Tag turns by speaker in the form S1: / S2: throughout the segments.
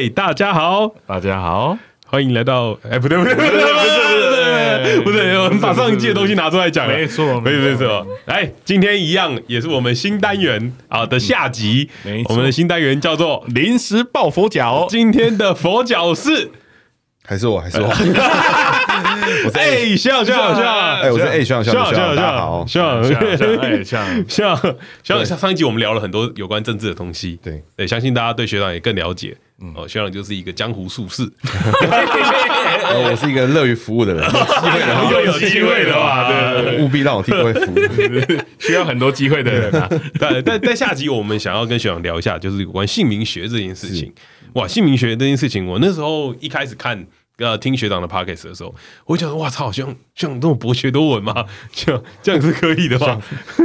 S1: 哎，大家好，
S2: 大家好，
S1: 欢迎来到哎，不对不对不对不对不对不对，我们把上一季的东西拿出来讲，
S2: 没错
S1: 没错。没错。哎，今天一样也是我们新单元啊的下集，我们的新单元叫做
S2: 临时抱佛脚，
S1: 今天的佛脚是。
S3: 还是我，还是我。
S1: 我是哎，学长，学长，学长，
S3: 哎，我是哎，学长，学长，学长，大家好，
S1: 学长，学长，
S2: 哎，学长，
S1: 学长，学长，像上一集我们聊了很多有关政治的东西，
S3: 对，
S1: 对，相信大家对学长也更了解。哦，学长就是一个江湖术士，
S3: 我是一个乐于服务的人，
S1: 如果有机会的话，对，
S3: 务必让我替各位服务，
S2: 需要很多机会的人啊。
S1: 对，但在下集我们想要跟学长聊一下，就是有关姓名学这件事情。哇，姓名学这件事情，我那时候一开始看。呃，听学长的 Pocket 的时候，我会觉得哇操，像像这种博学多闻吗？这样这样是可以的吧？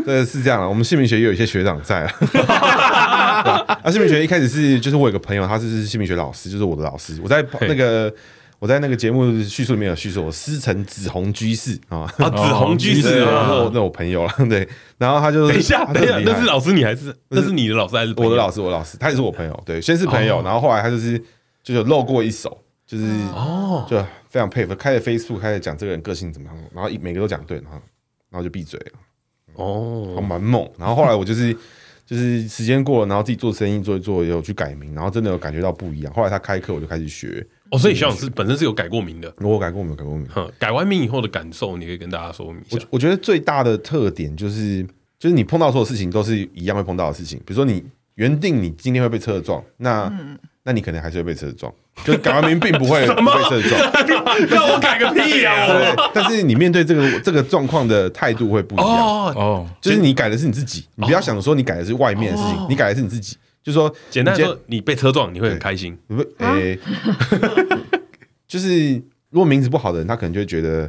S3: 对，是这样啊。我们姓名学也有一些学长在啊。啊，姓名学一开始是就是我有个朋友，他是姓名学老师，就是我的老师。我在那个我在那个节目叙述里面有叙述，我师承子鸿居士啊，啊，子鸿居士啊，那我朋友了。对，然后他就
S1: 等一下，等一下，那是老师你还是那是你的老师还是
S3: 我的老师？我老师，他也是我朋友。对，先是朋友，然后后来他就是就有露过一手。就是哦，就非常佩服，开着 Facebook 开始讲这个人个性怎么样，然后每个都讲对，然后然后就闭嘴了。哦，蛮猛。然后后来我就是就是时间过了，然后自己做生意做一做，也有去改名，然后真的有感觉到不一样。后来他开课，我就开始学。
S1: 哦，所以小勇是本身是有改过名的，
S3: 我改过名，改过名。
S1: 改完名以后的感受，你可以跟大家说明一下。
S3: 我我觉得最大的特点就是，就是你碰到所有事情都是一样会碰到的事情。比如说你原定你今天会被车撞，那那你可能还是会被车撞。就改完名并不会 被车撞，
S1: 那我改个屁呀！
S3: 对，但是你面对这个这个状况的态度会不一样哦。就是你改的是你自己，你不要想说你改的是外面的事情，你改的是你自己。就是说，简单说，你被车撞，你会很开心。不，诶，就是如果名字不好的人，他可能就会觉得，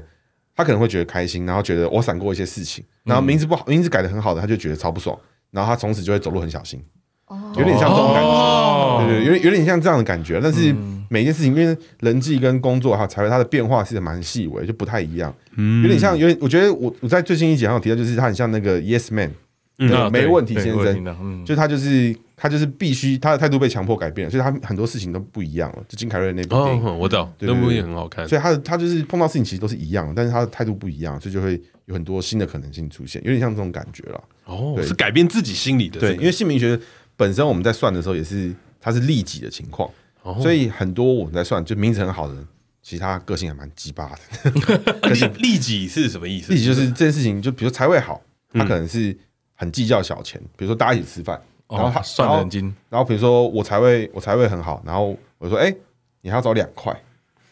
S3: 他可能会觉得开心，然后觉得我闪过一些事情。然后名字不好，名字改的很好的，他就觉得超不爽，然后他从此就会走路很小心。有点像这种感觉，对对，有有点像这样的感觉，但是。每一件事情，因为人际跟工作哈，才会它的变化是蛮细微，就不太一样。嗯，有点像，有点，我觉得我我在最新一集好像有提到，就是他很像那个 Yes Man，嗯，没问题先生，就他就是他就是必须他的态度被强迫改变，所以他很多事情都不一样了。就金凯瑞那部电影，
S1: 我知道，那部也很好看。
S3: 所以他的他就是碰到事情其实都是一样，但是他的态度不一样，所以就会有很多新的可能性出现，有点像这种感觉了。
S1: 哦，是改变自己心理的。
S3: 对，因为姓名学本身我们在算的时候也是，它是利己的情况。所以很多我们在算，就名字很好的人，其实他个性还蛮鸡巴的。
S1: 利利己是什么意思？
S3: 利己就是这件事情，就比如说财位好，他可能是很计较小钱。比如说大家一起吃饭，然后他算得很精。然后比如说我财位我财位很好，然后我说哎，你还要找两块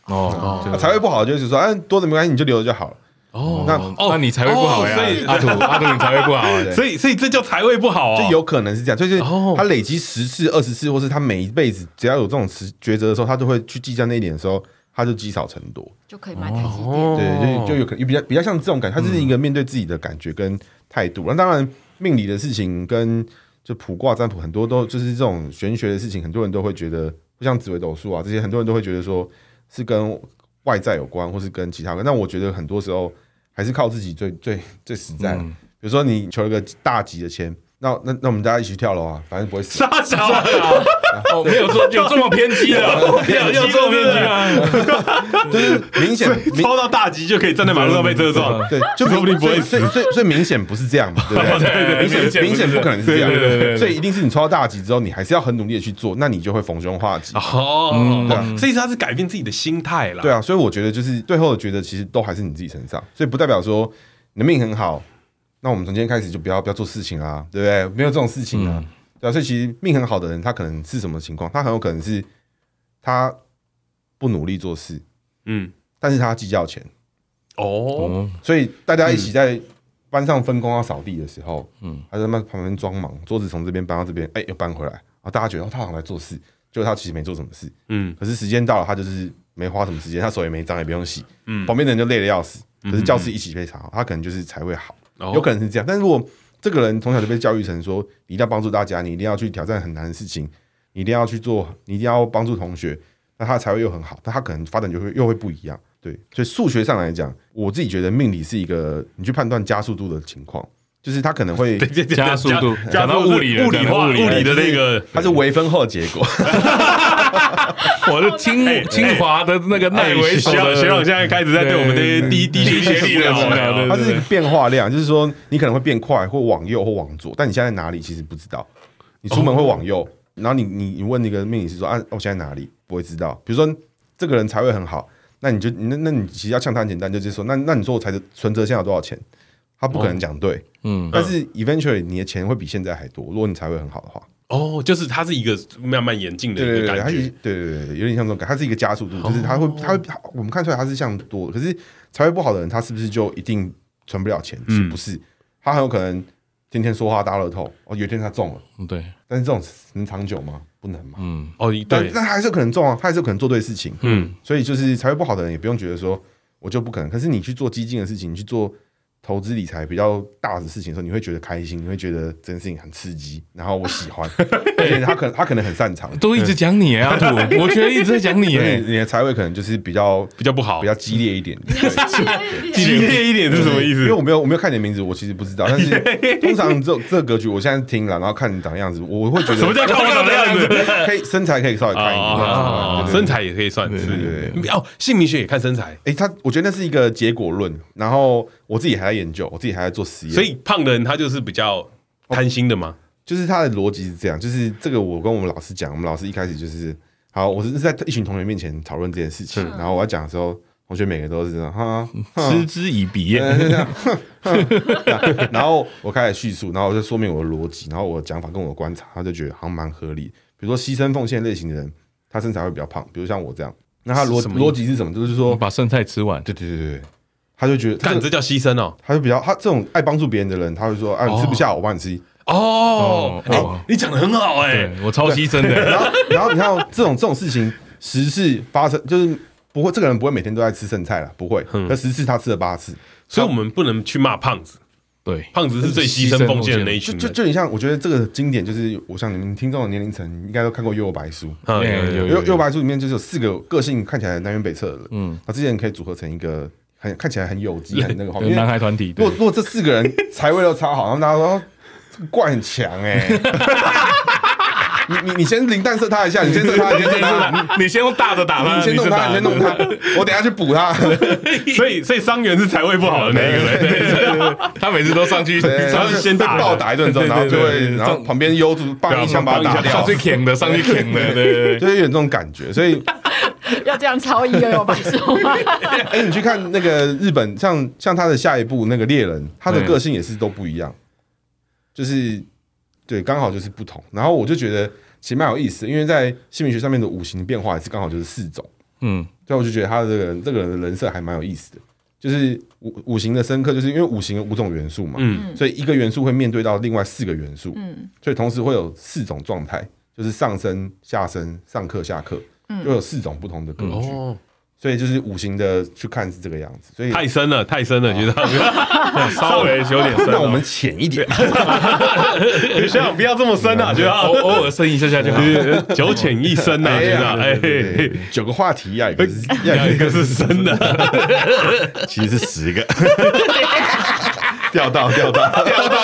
S3: 哦。财位不好就是说哎，多的没关系，你就留着就好了。
S2: 哦，那哦，那你财位不好呀？所以阿土阿土，你财位不好，
S1: 所以 所以这叫财位不好啊，
S3: 就有可能是这样。就是他累积十次、二十次，或是他每一辈子只要有这种抉择的时候，他都会去计较那一点的时候，他就积少成多，
S4: 就可以买台积电。
S3: 对，就就有可能比较比较像这种感觉，他是一个面对自己的感觉跟态度。那当然，命理的事情跟就卜卦占卜很多都就是这种玄学的事情，很多人都会觉得，不像紫微斗数啊这些，很多人都会觉得说是跟外在有关，或是跟其他的。那我觉得很多时候。还是靠自己最最最实在。比如说你求一个大吉的签，那那那我们大家一起跳楼啊，反正不会死。
S1: 杀小啊！没有这有这么偏激的，有有这么偏激啊？就是明显超到大吉就可以站在马路上被车撞，对，就说不定不会死。所以所以明显不是这样嘛，对不对？对对，明显明显不可能是这样。所以一定是你超到大吉之后，你还是要很努力的去做，那你就会逢凶化吉。哦，对，所以他是改变自己的心态了。对啊，所以我觉得就是最后觉得其实都还是你自己身上，所以不代表说你的命很好，那我们从今天开始就不要不要做事情啦，对不对？没有这种事情啊。对啊，所以其实命很好的人，他可能是什么情况？他很有可能是他不努力做事，嗯，但是他计较钱哦。所以大家一起在班上分工要扫地的时候，嗯，他在那旁边装忙，桌子从这边搬到这边，哎，又搬回来，然后大家觉得他好像在做事，就他其实没做什么事，嗯。可是时间到了，他就是没花什么时间，他手也没脏，也不用洗，嗯。旁边的人就累得要死，可是教室一起非常好，他可能就是才会好，有可能是这样。但是如果这个人从小就被教育成说，你一定要帮助大家，你一定要去挑战很难的事情，你一定要去做，你一定要帮助同学，那他才会又很好，但他可能发展就会又会不一样。对，所以数学上来讲，我自己觉得命理是一个你去判断加速度的情况，
S3: 就是他可能会
S2: 加速度，讲到物理
S1: 物理化物理的那个，
S3: 它是微分后的结果。
S2: 我是清清华的那个奈维学
S1: 学长现在开始在对我们这些低低学历的人，
S3: 它是变化量，就是说你可能会变快，或往右或往左，但你现在哪里其实不知道。你出门会往右，然后你你你问那个命理师说啊，我现在哪里不会知道？比如说这个人财位很好，那你就那那你其实要像他很简单，就是说那那你说我财存折现在有多少钱？他不可能讲对，嗯，但是 eventually 你的钱会比现在还多，如果你财位很好的话。
S1: 哦，就是它是一个慢慢演进的一个感觉，
S3: 对对对对，有点像这种感，它是一个加速度，就是它会它会我们看出来它是像多，可是财位不好的人，他是不是就一定存不了钱？是不是？他很有可能天天说话大乐透，哦，有一天他中了，
S2: 对，
S3: 但是这种能长久吗？不能嘛，
S2: 嗯，
S1: 哦，
S3: 但但还是可能中啊，他还是可能做对事情，嗯，所以就是财位不好的人也不用觉得说我就不可能，可是你去做激进的事情，你去做。投资理财比较大的事情的时候，你会觉得开心，你会觉得这件事情很刺激，然后我喜欢，而且他可能他可能很擅长，
S2: 都一直讲你啊，土，我觉得一直在讲你，
S3: 你的财位可能就是比较
S1: 比较不好，
S3: 比较激烈一点，
S1: 激烈一点是什么意思？
S3: 因为我没有我没有看你的名字，我其实不知道，但是 通常这这个格局，我现在听了，然后看你长样子，我会觉得
S1: 什么叫看我长的样子？
S3: 可以身材可以稍微看一点，
S1: 身材也可以算，对对对，哦，姓名学也看身材，
S3: 哎，他我觉得那是一个结果论，然后。我自己还在研究，我自己还在做实验。
S1: 所以胖的人他就是比较贪心的吗？
S3: 就是他的逻辑是这样，就是这个我跟我们老师讲，我们老师一开始就是好，我是在一群同学面前讨论这件事情，然后我要讲的时候，同学每个都是这样哈，
S2: 嗤之以鼻，
S3: 然后我开始叙述，然后我就说明我的逻辑，然后我的讲法跟我的观察，他就觉得好像蛮合理。比如说牺牲奉献类型的人，他身材会比较胖，比如像我这样，那他逻逻辑是什么？就是说
S2: 把剩菜吃完。
S3: 对对对对。他就觉得，
S1: 干这叫牺牲哦。
S3: 他就比较，他这种爱帮助别人的人，他会说：“哎，你吃不下，我帮你吃。”
S1: 哦，你讲的很好哎，
S2: 我超牺牲的。
S3: 然后，然后你看这种这种事情十次发生，就是不会，这个人不会每天都在吃剩菜了，不会。那十次他吃了八次，
S1: 所以我们不能去骂胖子。
S2: 对，
S1: 胖子是最牺牲奉献的那一群。
S3: 就就你像，我觉得这个经典就是，我像你们听众的年龄层应该都看过《幽游白书》。
S2: 有有有，《幽
S3: 游白书》里面就是有四个个性看起来南辕北辙的人，嗯，那这些人可以组合成一个。很看起来很有机，很那个。
S2: 男孩团体，
S3: 如果如果这四个人财位都超好，然后大家说这个怪很强 哎。你你你先零弹射他一下，你先射他，你先射他，
S2: 你先用大的打他，
S3: 你先弄他，你先弄他，我等下去补他。
S1: 所以所以伤员是财位不好的那个人，他每次都上去，
S3: 然后先被暴打一顿之后，然后就会，然后旁边优助帮一枪把他打掉，
S2: 上去舔的，上去舔的，对对，
S3: 就有点这种感觉，所以。
S4: 要这样超一又有白说吗？
S3: 哎，你去看那个日本，像像他的下一部那个猎人，他的个性也是都不一样，就是对，刚好就是不同。然后我就觉得其实蛮有意思，因为在姓名学上面的五行变化也是刚好就是四种，嗯，所以我就觉得他的这个人这个人的人设还蛮有意思的，就是五五行的深刻，就是因为五行有五种元素嘛，嗯，所以一个元素会面对到另外四个元素，嗯，所以同时会有四种状态，就是上升、下升、上课、下克。就有四种不同的格局，所以就是五行的去看是这个样子，所以
S1: 太深了，太深了，觉得。稍微有点深，
S3: 那我们浅一点，
S1: 学长不要这么深啊，觉得。偶偶尔深一下下就好，九浅一深呐，觉得。哎，
S3: 九个话题呀，一个
S1: 要一个是深的，
S3: 其实是十个。掉到，掉到，
S1: 掉到，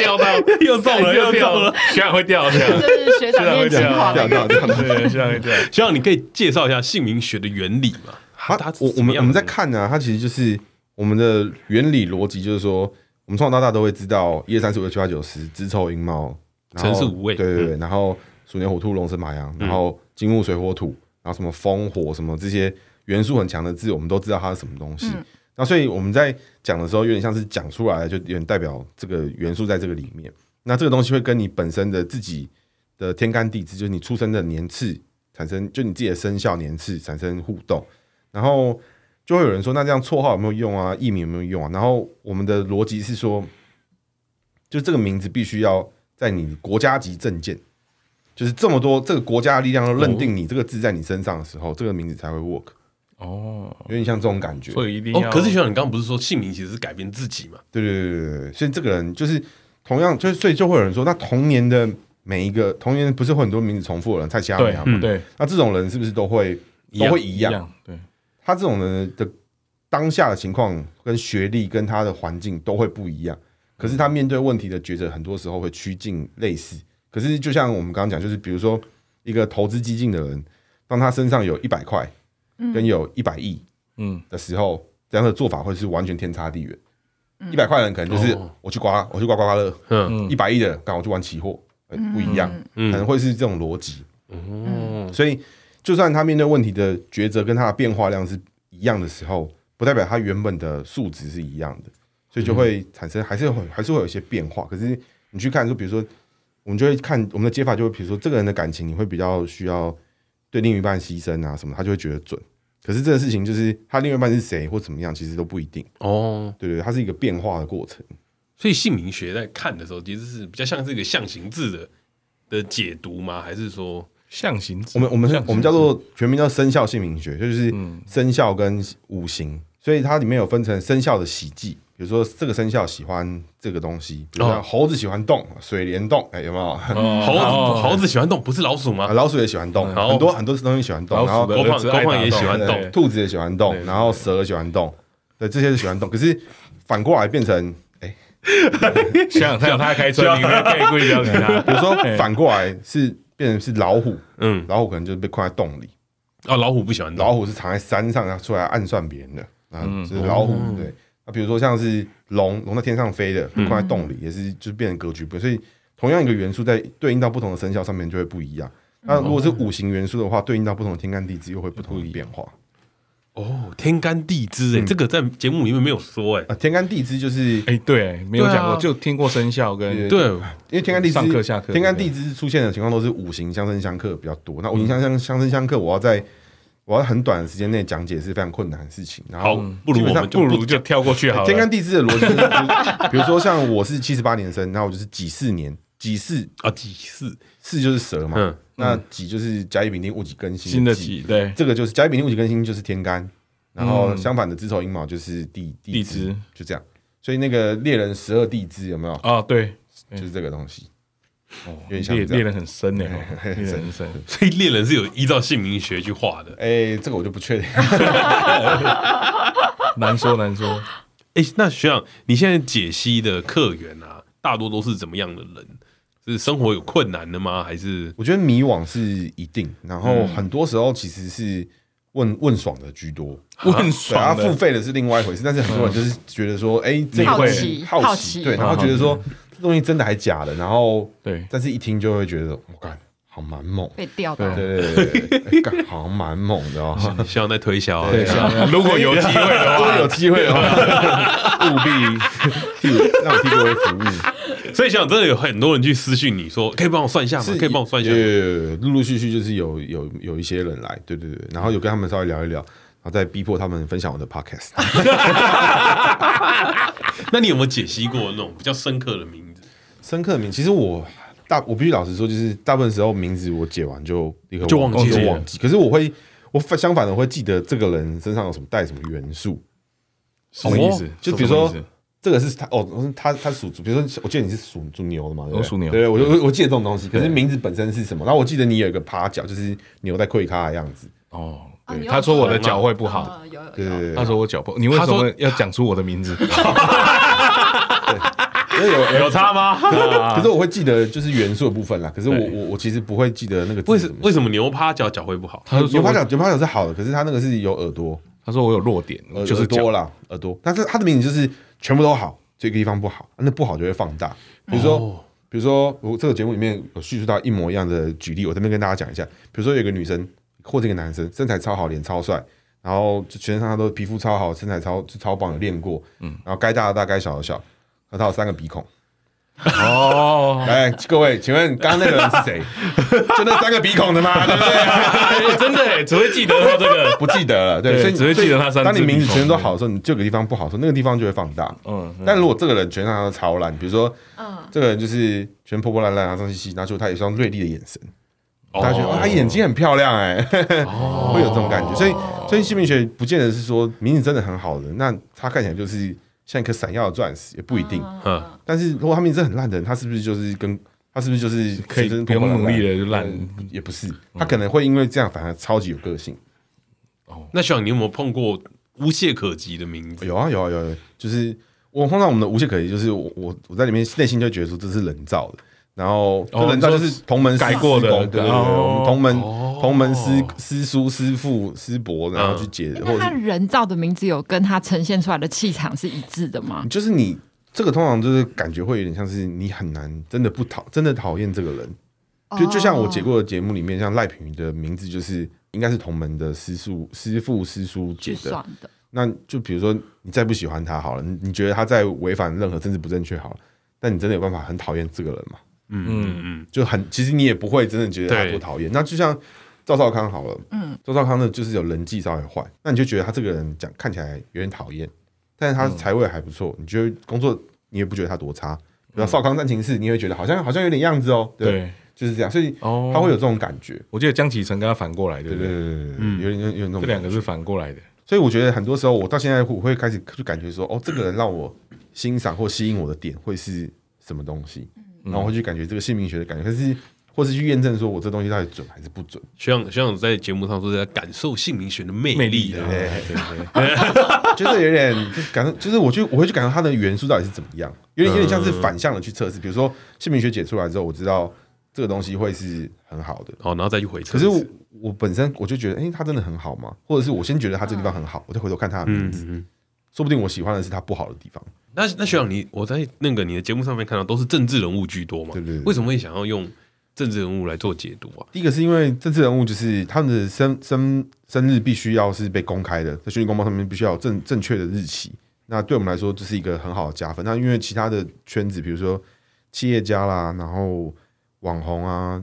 S1: 钓到，又中了，又中了，学长会掉这样
S4: 就是学长会钓，
S3: 钓到，钓到，
S1: 学长会掉。学长，你可以介绍一下姓名学的原理吗？
S3: 他，我，我们，我们在看呢，它其实就是我们的原理逻辑，就是说，我们从小到大都会知道一二三四五六七八九十，子丑寅卯，
S1: 辰巳午未，
S3: 对对对，然后鼠年虎兔龙蛇马羊，然后金木水火土，然后什么风火什么这些元素很强的字，我们都知道它是什么东西。那所以我们在讲的时候，有点像是讲出来，就有点代表这个元素在这个里面。那这个东西会跟你本身的自己的天干地支，就是你出生的年次产生，就你自己的生肖年次产生互动。然后就会有人说，那这样绰号有没有用啊？艺名有没有用啊？然后我们的逻辑是说，就这个名字必须要在你国家级证件，就是这么多这个国家的力量都认定你这个字在你身上的时候，这个名字才会 work。哦，有点像这种感觉，
S2: 所以一定要。
S1: 可是学长，你刚刚不是说姓名其实是改变自己嘛？
S3: 对对对对对，所以这个人就是同样，就是所以就会有人说，那童年的每一个童年不是会很多名字重复的人，蔡其他一样嘛？对，那这种人是不是都会都会一样？对，他这种人的当下的情况跟学历跟他的环境都会不一样，可是他面对问题的抉择，很多时候会趋近类似。可是就像我们刚刚讲，就是比如说一个投资激进的人，当他身上有一百块，跟有一百亿，嗯的时候，这样的做法会是完全天差地远。一百块的人可能就是我去刮，我去刮刮刮乐，嗯，一百亿的刚好去玩期货，不一样，可能会是这种逻辑。嗯，所以就算他面对问题的抉择跟他的变化量是一样的时候，不代表他原本的数值是一样的，所以就会产生还是会还是会有一些变化。可是你去看，就比如说，我们就会看我们的解法，就会比如说这个人的感情，你会比较需要对另一半牺牲啊什么，他就会觉得准。可是这个事情就是他另外一半是谁或怎么样，其实都不一定哦。对对，它是一个变化的过程。
S1: 所以姓名学在看的时候，其实是比较像是一个象形字的的解读吗？还是说
S2: 象形字？
S3: 我们我们我们叫做全名叫生肖姓名学，就是生肖跟五行。所以它里面有分成生肖的喜忌，比如说这个生肖喜欢这个东西，比如说猴子喜欢动，水帘洞，哎，有没有？
S1: 猴子猴子喜欢动，不是老鼠吗？
S3: 老鼠也喜欢动，很多很多东西喜欢动，然后
S1: 狗胖狗胖也喜欢动，
S3: 兔子也喜欢动，然后蛇也喜欢动，对，这些是喜欢动。可是反过来变成，哎，
S2: 像像他开车，你们可以故意这样给他。
S3: 比如说反过来是变成是老虎，嗯，老虎可能就是被困在洞里。
S1: 哦，老虎不喜欢动，
S3: 老虎是藏在山上，要出来暗算别人的。啊，就是老虎，对。那比如说像是龙，龙在天上飞的，被困在洞里，也是就是变成格局不。所以同样一个元素在对应到不同的生肖上面就会不一样。那如果是五行元素的话，对应到不同的天干地支又会不同的变化。
S1: 哦，天干地支，哎，这个在节目里面没有说，哎，
S3: 天干地支就是，
S2: 哎，对，没有讲过，就听过生肖跟
S3: 对，因为天干地支上课下课，天干地支出现的情况都是五行相生相克比较多。那五行相相相生相克，我要在。我要很短的时间内讲解是非常困难的事情，然后
S1: 不如我们
S2: 不如就跳过去好了。
S3: 天干地支的逻辑，比如说像我是七十八年生，那我就是己巳年，己巳
S1: 啊，己巳，
S3: 巳就是蛇嘛，那己就是甲乙丙丁戊己庚辛
S2: 的己，对，
S3: 这个就是甲乙丙丁戊己庚辛就是天干，然后相反的子丑寅卯就是地地支，就这样。所以那个猎人十二地支有没有
S2: 啊？对，
S3: 就是这个东西。
S2: 哦，猎猎人很深呢，猎人很深，
S1: 所以猎人是有依照姓名学去画的。
S3: 哎，这个我就不确定，
S2: 难 说难说。
S1: 哎，那学长，你现在解析的客源啊，大多都是怎么样的人？是生活有困难的吗？还是
S3: 我觉得迷惘是一定，然后很多时候其实是问问爽的居多，
S2: 问爽，
S3: 付费的是另外一回事。但是很多人就是觉得说，哎，这个会好奇，对，然后觉得说。东西真的还假的？然后对，但是一听就会觉得，我干，好蛮猛，
S4: 被吊到，
S3: 对对对对，好像蛮猛的哦。
S1: 希望在推销，
S2: 对，如果有机会的话，
S3: 有机会的话，务必替让我替各位服务。
S1: 所以想真的有很多人去私信你说，可以帮我算一下吗？可以帮我算一下。
S3: 陆陆续续就是有有有一些人来，对对对，然后有跟他们稍微聊一聊，然后再逼迫他们分享我的 podcast。
S1: 那你有没有解析过那种比较深刻的名？
S3: 深刻的名，其实我大我必须老实说，就是大部分时候名字我解完就立刻
S1: 就忘记
S3: 就忘记。可是我会，我反相反的会记得这个人身上有什么带什么元素，
S2: 什么意思？
S3: 就比如说这个是他哦，他他属，比如说我记得你是属属牛的嘛，
S2: 我属牛，
S3: 对，我就我记得这种东西。可是名字本身是什么？然后我记得你有一个趴脚，就是牛在跪咖的样子。
S2: 哦，对，他说我的脚会不好，对对对，他说我脚不，你为什么要讲出我的名字？
S1: 有 有差吗？
S3: 可是我会记得就是元素的部分啦。可是我我我其实不会记得那个。
S1: 为什为什么牛趴脚脚会不好？
S3: 他说牛趴脚牛趴脚是好的，可是他那个是有耳朵。
S2: 他说我有弱点，就是多
S3: 啦耳朵。但是他的名字就是全部都好，这个地方不好，那不好就会放大。比如说，比如说我这个节目里面有叙述到一模一样的举例，我这边跟大家讲一下。比如说有个女生或者一个男生，身材超好，脸超帅，然后全身上下都皮肤超好，身材超超棒，有练过，嗯，然后该大的大，该小的小。和他有三个鼻孔哦，来各位，请问刚刚那个人是谁？就那三个鼻孔的吗？对不对？
S1: 真的，只会记得他这个，
S3: 不记得了。对，所以
S2: 只会记得他三个。
S3: 当你名字全都好的时候，你这个地方不好的时候，那个地方就会放大。嗯。但如果这个人全身都超烂，比如说，嗯，这个人就是全破破烂烂啊，脏兮兮，拿出他有一双锐利的眼神，大家觉得他眼睛很漂亮，哎，会有这种感觉。所以，所以姓名学不见得是说名字真的很好的，那他看起来就是。像一颗闪耀的钻石也不一定，嗯，但是如果他名字很烂的人，他是不是就是跟他是不是就是
S2: 可以不用努力的就烂？
S3: 也不是，他可能会因为这样反而超级有个性。
S1: 哦，那小杨，你有没有碰过无懈可击的名字？
S3: 有啊，有啊，有啊，就是我碰到我们的无懈可击就是我我我在里面内心就觉得说这是人造的，然后人造就是同门
S2: 改过的，对
S3: 对对，我们同门同门师师叔师父师伯，然后去解。或者
S4: 他人造的名字有跟他呈现出来的气场是一致的吗？
S3: 就是你这个通常就是感觉会有点像是你很难真的不讨真的讨厌这个人，就就像我解过的节目里面，像赖品妤的名字就是应该是同门的师叔师父师叔解的。那就比如说，你再不喜欢他好了，你你觉得他在违反任何政治不正确好了，但你真的有办法很讨厌这个人吗？嗯嗯嗯，就很其实你也不会真的觉得他多讨厌。那就像赵少康好了，嗯，赵少康呢就是有人际稍微坏，那你就觉得他这个人讲看起来有点讨厌，但是他财位还不错，你觉得工作你也不觉得他多差。比如少康战情室，你会觉得好像好像有点样子哦，对，就是这样，所以他会有这种感觉。
S2: 我记得江启程跟他反过来，对对？对
S3: 对对，嗯，有点有点那种，
S2: 这两个是反过来的。
S3: 所以我觉得很多时候，我到现在我会开始就感觉说，哦，这个人让我欣赏或吸引我的点会是什么东西，然后我会去感觉这个姓名学的感觉，可是或是去验证说我这东西到底准还是不准。
S1: 学长学长在节目上说在感受姓名学的魅力，对对
S3: 对，就是有点就是感受，就是我去我会去感受它的元素到底是怎么样，有点有点像是反向的去测试。比如说姓名学解出来之后，我知道这个东西会是很好的，
S1: 好，然后再去回测。
S3: 可是我。我本身我就觉得，哎，它真的很好吗？或者是我先觉得它这个地方很好，我再回头看它的名字，说不定我喜欢的是他不好的地方。
S1: 那那学长，你我在那个你的节目上面看到都是政治人物居多嘛？对对。为什么会想要用政治人物来做解读啊？
S3: 第一个是因为政治人物就是他们的生生生日必须要是被公开的，在选举公报上面必须要有正正确的日期。那对我们来说，这是一个很好的加分。那因为其他的圈子，比如说企业家啦，然后网红啊。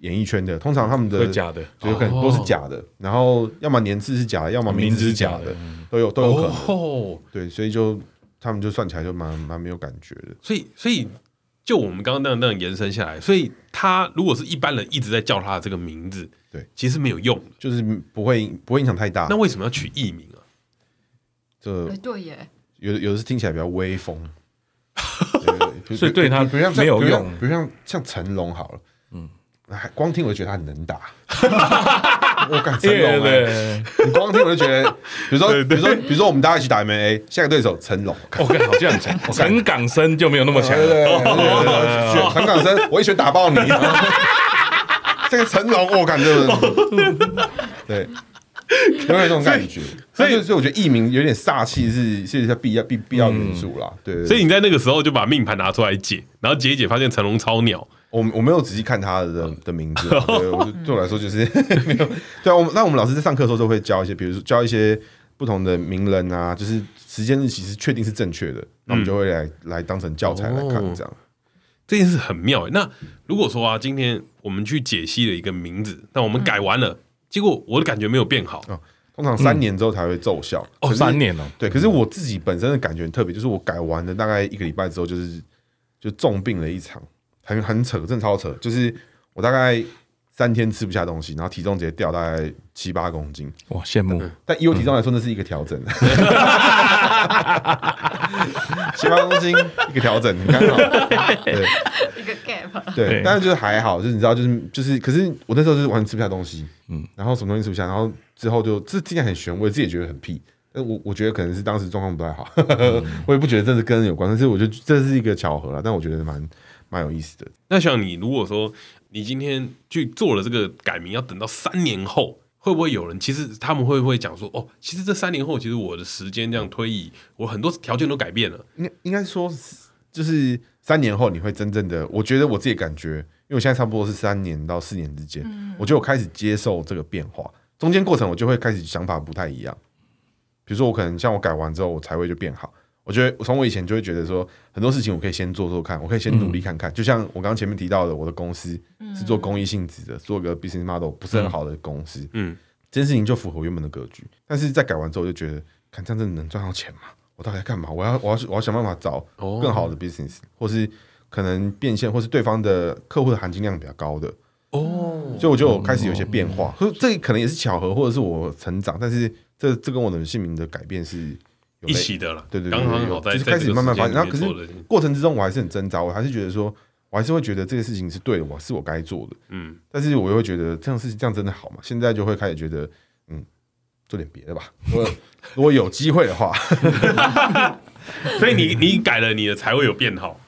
S3: 演艺圈的通常他们的
S2: 假的，
S3: 就可能都是假的。然后要么年次是假的，要么名字是假的，都有都有可能。对，所以就他们就算起来就蛮蛮没有感觉的。
S1: 所以所以就我们刚刚那样那样延伸下来，所以他如果是一般人一直在叫他的这个名字，对，其实没有用，
S3: 就是不会不会影响太大。
S1: 那为什么要取艺名啊？
S3: 这
S4: 对耶，
S3: 有的有的是听起来比较威风，
S2: 所以对他不像没有用。
S3: 比如像像成龙好了。嗯光听我就觉得他很能打，我感成龙哎！你光听我就觉得，比如说，比如说，比如说，我们大家一起打 MMA，下个对手成龙
S2: ，OK，好像很强，陈港生就没有那么强，对对对，
S3: 陈港生，我一拳打爆你，这个成龙，我感觉，对，有点这种感觉，所以，所以我觉得艺名有点煞气，是是一下必要必必要元素啦，对。
S1: 所以你在那个时候就把命盘拿出来解，然后解一解，发现成龙超鸟。
S3: 我我没有仔细看他的的名字，对我 对我来说就是 没有。对啊，我们那我们老师在上课的时候都会教一些，比如说教一些不同的名人啊，就是时间日期是确定是正确的，那我们就会来来当成教材来看，这样
S1: 这件事很妙。那如果说啊，今天我们去解析了一个名字，但我们改完了，结果我的感觉没有变好，
S3: 通常三年之后才会奏效。
S2: 哦，三年哦，
S3: 对。可是我自己本身的感觉很特别，就是我改完了大概一个礼拜之后，就是就重病了一场。很很扯，真的超扯，就是我大概三天吃不下东西，然后体重直接掉大概七八公斤，
S2: 哇，羡慕！
S3: 但以我体重来说，那是一个调整，七八公斤一个调整，你看好，对，
S4: 一个 gap，
S3: 对，但是就是还好，就是你知道，就是就是，可是我那时候就是完全吃不下东西，嗯，然后什么东西吃不下，然后之后就这听起来很玄，我自己也觉得很屁，我我觉得可能是当时状况不太好，我也不觉得这是跟人有关，但是我觉得这是一个巧合了，但我觉得蛮。蛮有意思的。
S1: 那像你如果说你今天去做了这个改名，要等到三年后，会不会有人其实他们会不会讲说，哦，其实这三年后，其实我的时间这样推移，我很多条件都改变了。
S3: 应应该说，就是三年后你会真正的，我觉得我自己感觉，因为我现在差不多是三年到四年之间，我觉得我开始接受这个变化，中间过程我就会开始想法不太一样。比如说我可能像我改完之后，我才会就变好。我觉得我从我以前就会觉得说很多事情我可以先做做看，我可以先努力看看。就像我刚刚前面提到的，我的公司是做公益性质的，做个 business model 不是很好的公司。嗯，这件事情就符合原本的格局。但是在改完之后，我就觉得，看这样真的能赚到钱吗？我到底在干嘛？我要我要我要想办法找更好的 business，或是可能变现，或是对方的客户的含金量比较高的。哦，所以我就开始有些变化。这可能也是巧合，或者是我成长。但是这这跟我的姓名的改变是。
S1: 一起的了，
S3: 对对对，刚好就是开始慢慢发现。然后可是过程之中，我还是很挣扎，我还是觉得说，我还是会觉得这个事情是对的，我是我该做的。嗯，但是我又会觉得这样事情这样真的好吗？现在就会开始觉得，嗯，做点别的吧。如果 如果有机会的话，
S1: 所以你你改了，你的才会有变好，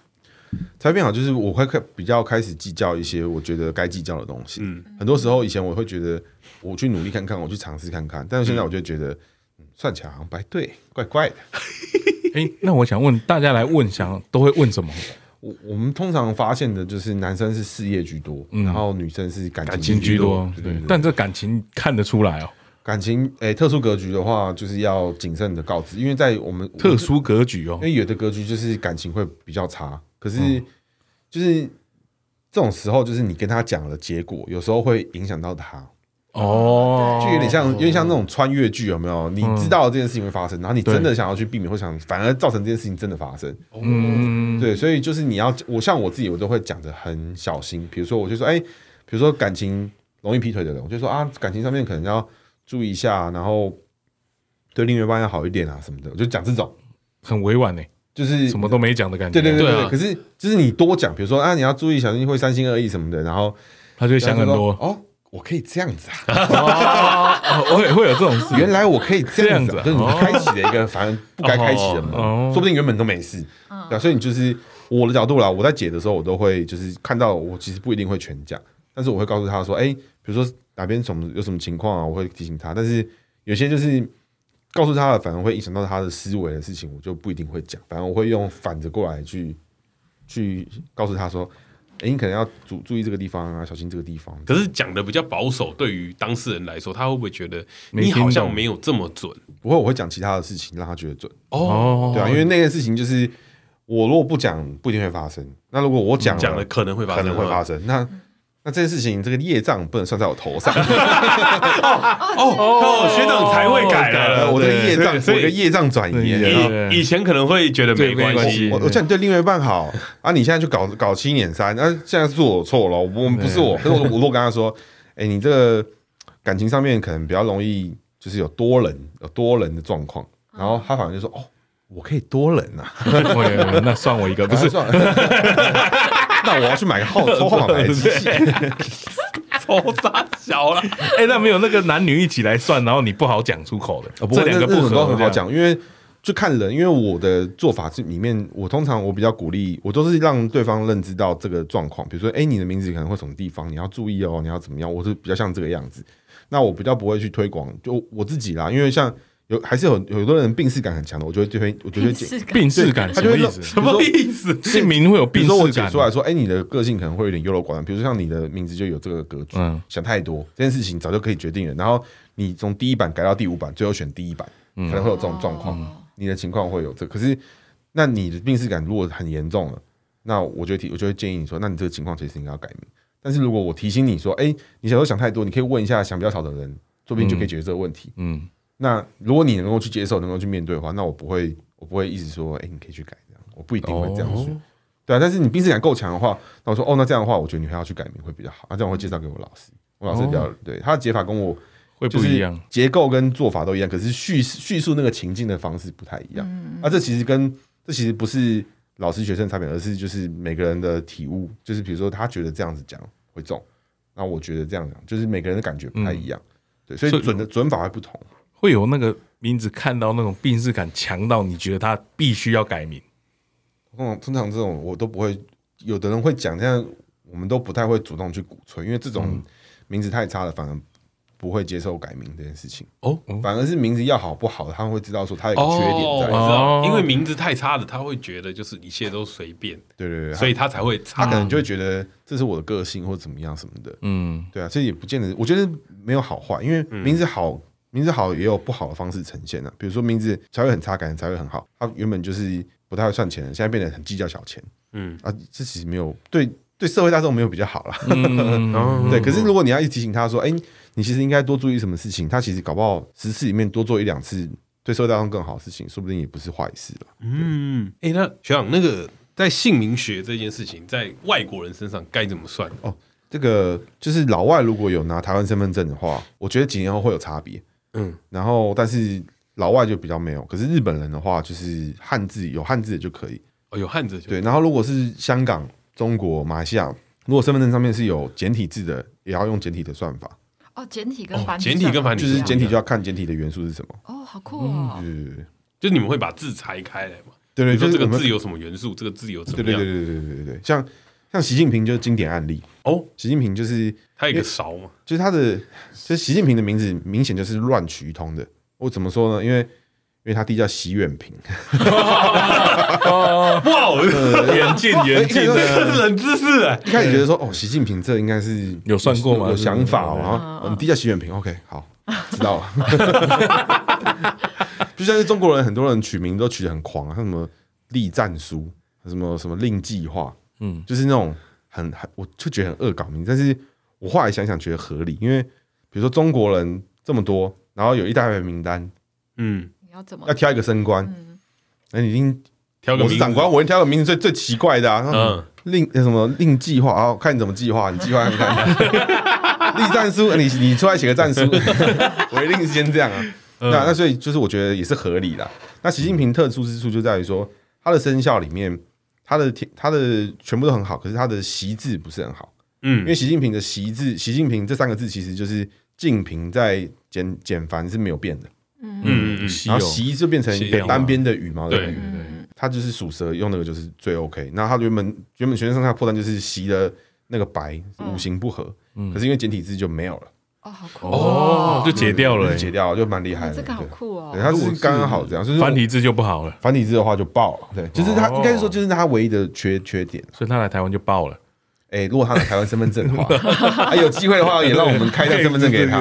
S3: 才会变好。就是我会开比较开始计较一些我觉得该计较的东西。嗯，很多时候以前我会觉得我去努力看看，我去尝试看看，但是现在我就觉得、嗯、算起来好像不太对，怪怪的。
S2: 哎、欸，那我想问大家来问，想都会问什么？
S3: 我我们通常发现的就是男生是事业居多，嗯、然后女生是感情居多。对，
S2: 但这感情看得出来哦。
S3: 感情诶、欸，特殊格局的话，就是要谨慎的告知，因为在我们
S2: 特殊格局哦，
S3: 因为有的格局就是感情会比较差，可是就是这种时候，就是你跟他讲了结果，有时候会影响到他。哦，就有点像，有点像那种穿越剧，有没有？你知道这件事情会发生，然后你真的想要去避免，或想反而造成这件事情真的发生。嗯，对，所以就是你要，我像我自己，我都会讲的很小心。比如说，我就说，哎，比如说感情容易劈腿的人，我就说啊，感情上面可能要注意一下，然后对另外一半要好一点啊什么的，我就讲这种
S2: 很委婉呢，就是
S3: 什
S2: 么都没讲的感觉。
S3: 对对对对，可是就是你多讲，比如说啊，你要注意小心会三心二意什么的，然后
S2: 他就想很多
S3: 哦。我可以这样子啊！
S2: 我也会有这种事。
S3: 原来我可以这样子，就是你开启了一个反正不该开启的门，说不定原本都没事。对，所以你就是我的角度啦。我在解的时候，我都会就是看到我其实不一定会全讲，但是我会告诉他说：“哎，比如说哪边什么有什么情况啊，我会提醒他。但是有些就是告诉他了，反而会影响到他的思维的事情，我就不一定会讲。反正我会用反着过来去去告诉他说。”哎，你可能要注注意这个地方啊，小心这个地方。
S1: 可是讲的比较保守，对于当事人来说，他会不会觉得你好像没有这么准？
S3: 不会，我会讲其他的事情让他觉得准。哦，对啊，因为那件事情就是我如果不讲，不一定会发生。那如果我讲
S1: 讲了，可能会发生，
S3: 可能会发生。那那这件事情，这个业障不能算在我头上。
S1: 哦哦，学长才会改了，
S3: 我的业障，我的业障转移。
S1: 以前可能会觉得没关系，
S3: 我我叫你对另外一半好。啊，你现在就搞搞七撵三，那现在是我错了，我们不是我。可是我我跟他说，哎，你这个感情上面可能比较容易，就是有多人有多人的状况，然后他反而就说，哦，我可以多人 呐，
S2: 那算我一个，不是。算。
S3: 那我要去买个号抽号码牌的机器，
S1: 抽大 小了？
S2: 哎，那没有那个男女一起来算，然后你不好讲出口的，这两个不
S3: 很很好讲，因为就看人。因为我的做法是里面，我通常我比较鼓励，我都是让对方认知到这个状况。比如说，哎，你的名字可能会什么地方，你要注意哦，你要怎么样？我是比较像这个样子。那我比较不会去推广，就我自己啦，因为像。有还是有有多人病逝感很强的，我觉得就会，我觉得
S2: 病逝感什么意思？
S1: 什么意思？
S2: 姓名会有病逝感。
S3: 我解出来说，哎，你的个性可能会有点优柔寡断，比如说像你的名字就有这个格局，想太多这件事情早就可以决定了。然后你从第一版改到第五版，最后选第一版，可能会有这种状况。你的情况会有这，可是那你的病逝感如果很严重了，那我就提，我就会建议你说，那你这个情况其实应该要改名。但是如果我提醒你说，哎，你小时候想太多，你可以问一下想比较少的人，说不定就可以解决这个问题。嗯。那如果你能够去接受，能够去面对的话，那我不会，我不会一直说，哎、欸，你可以去改这样，我不一定会这样说，哦、对啊。但是你病识感够强的话，那我说，哦，那这样的话，我觉得你还要去改名会比较好。那这样我会介绍给我老师，我老师比较、哦、对他的解法跟我
S2: 会不一样，
S3: 结构跟做法都一样，可是叙叙述那个情境的方式不太一样。嗯、啊，这其实跟这其实不是老师学生差别，而是就是每个人的体悟，就是比如说他觉得这样子讲会重，那我觉得这样讲，就是每个人的感觉不太一样，嗯、对，所以准的准法会不同。
S2: 会有那个名字看到那种病识感强到你觉得他必须要改名。
S3: 通常通常这种我都不会，有的人会讲，这样我们都不太会主动去鼓吹，因为这种名字太差了，反而不会接受改名这件事情。哦，反而是名字要好不好，他们会知道说他有个缺点在，知道？
S1: 因为名字太差了，他会觉得就是一切都随便。
S3: 对对对，
S1: 所以他才会差，
S3: 他可能就会觉得这是我的个性或怎么样什么的。嗯，对啊，这也不见得，我觉得没有好坏，因为名字好。名字好也有不好的方式呈现呢、啊，比如说名字才会很差，感觉才会很好。他原本就是不太会算钱的，现在变得很计较小钱。嗯啊，这其实没有对对社会大众没有比较好啦。嗯、对，可是如果你要一提醒他说，哎、欸，你其实应该多注意什么事情，他其实搞不好十次里面多做一两次，对社会大众更好的事情，说不定也不是坏事了。
S1: 嗯，哎、欸，那学长，那个在姓名学这件事情，在外国人身上该怎么算？哦，
S3: 这个就是老外如果有拿台湾身份证的话，我觉得几年后会有差别。嗯，然后但是老外就比较没有，可是日本人的话就是汉字有汉字的就可以，
S1: 哦，有汉字
S3: 就对，然后如果是香港、中国、马来西亚，如果身份证上面是有简体字的，也要用简体的算法。
S4: 哦，简体跟繁体、
S1: 简体跟繁
S3: 体就是简体就要看简体的元素是什么。
S4: 哦，好酷哦！
S3: 对对对，
S1: 就你们会把字拆开来嘛？
S3: 对对，
S1: 就这个字有什么元素，这个字有什
S3: 么？对对对对对对对，像。像习近平就是经典案例
S1: 哦。
S3: 习近平就是
S1: 他有一个勺嘛，
S3: 就是他的，就是习近平的名字明显就是乱取一通的。我怎么说呢？因为因为他弟叫习远平。
S1: 哇，远近远近，这是冷知识啊！
S3: 一开始觉得说，哦，习近平这应该是
S2: 有算过吗？
S3: 有想法哦。然后你弟叫习远平，OK，好，知道了。就像是中国人，很多人取名都取得很狂啊，像什么栗战书，什么什么令计划，嗯，就是那种很很，我就觉得很恶搞名。但是我后来想想，觉得合理，因为比如说中国人这么多，然后有一大排名单，嗯，你要怎么要挑一个升官？那你已经挑个我是长官，我一定挑个名字最最奇怪的啊，嗯，令什么令计划啊，看你怎么计划，你计划看看，立战书，你你出来写个战书，我一定是先这样啊。嗯、那那所以就是我觉得也是合理的。那习近平特殊之处就在于说，他的生肖里面，他的他的全部都很好，可是他的习字不是很好。嗯，因为习近平的习字，习近平这三个字其实就是“近平”在简简繁是没有变的。嗯嗯嗯，然后习就变成单边的羽毛的羽。他就是属蛇，用那个就是最 OK。那他原本原本全身上下破绽就是习的那个白五行不合，可是因为简体字就没有了。
S4: 哦，好酷。
S2: 哦，就解掉了，
S3: 解掉了，就蛮厉害的。
S4: 这个好酷哦，
S3: 它是刚刚好这样，就是
S2: 繁体字就不好了，
S3: 繁体字的话就爆了。对，就是他应该是说，就是他唯一的缺缺点，
S2: 所以他来台湾就爆了。
S3: 哎，如果他有台湾身份证的话，还 有机会的话，也让我们开张身份证给他。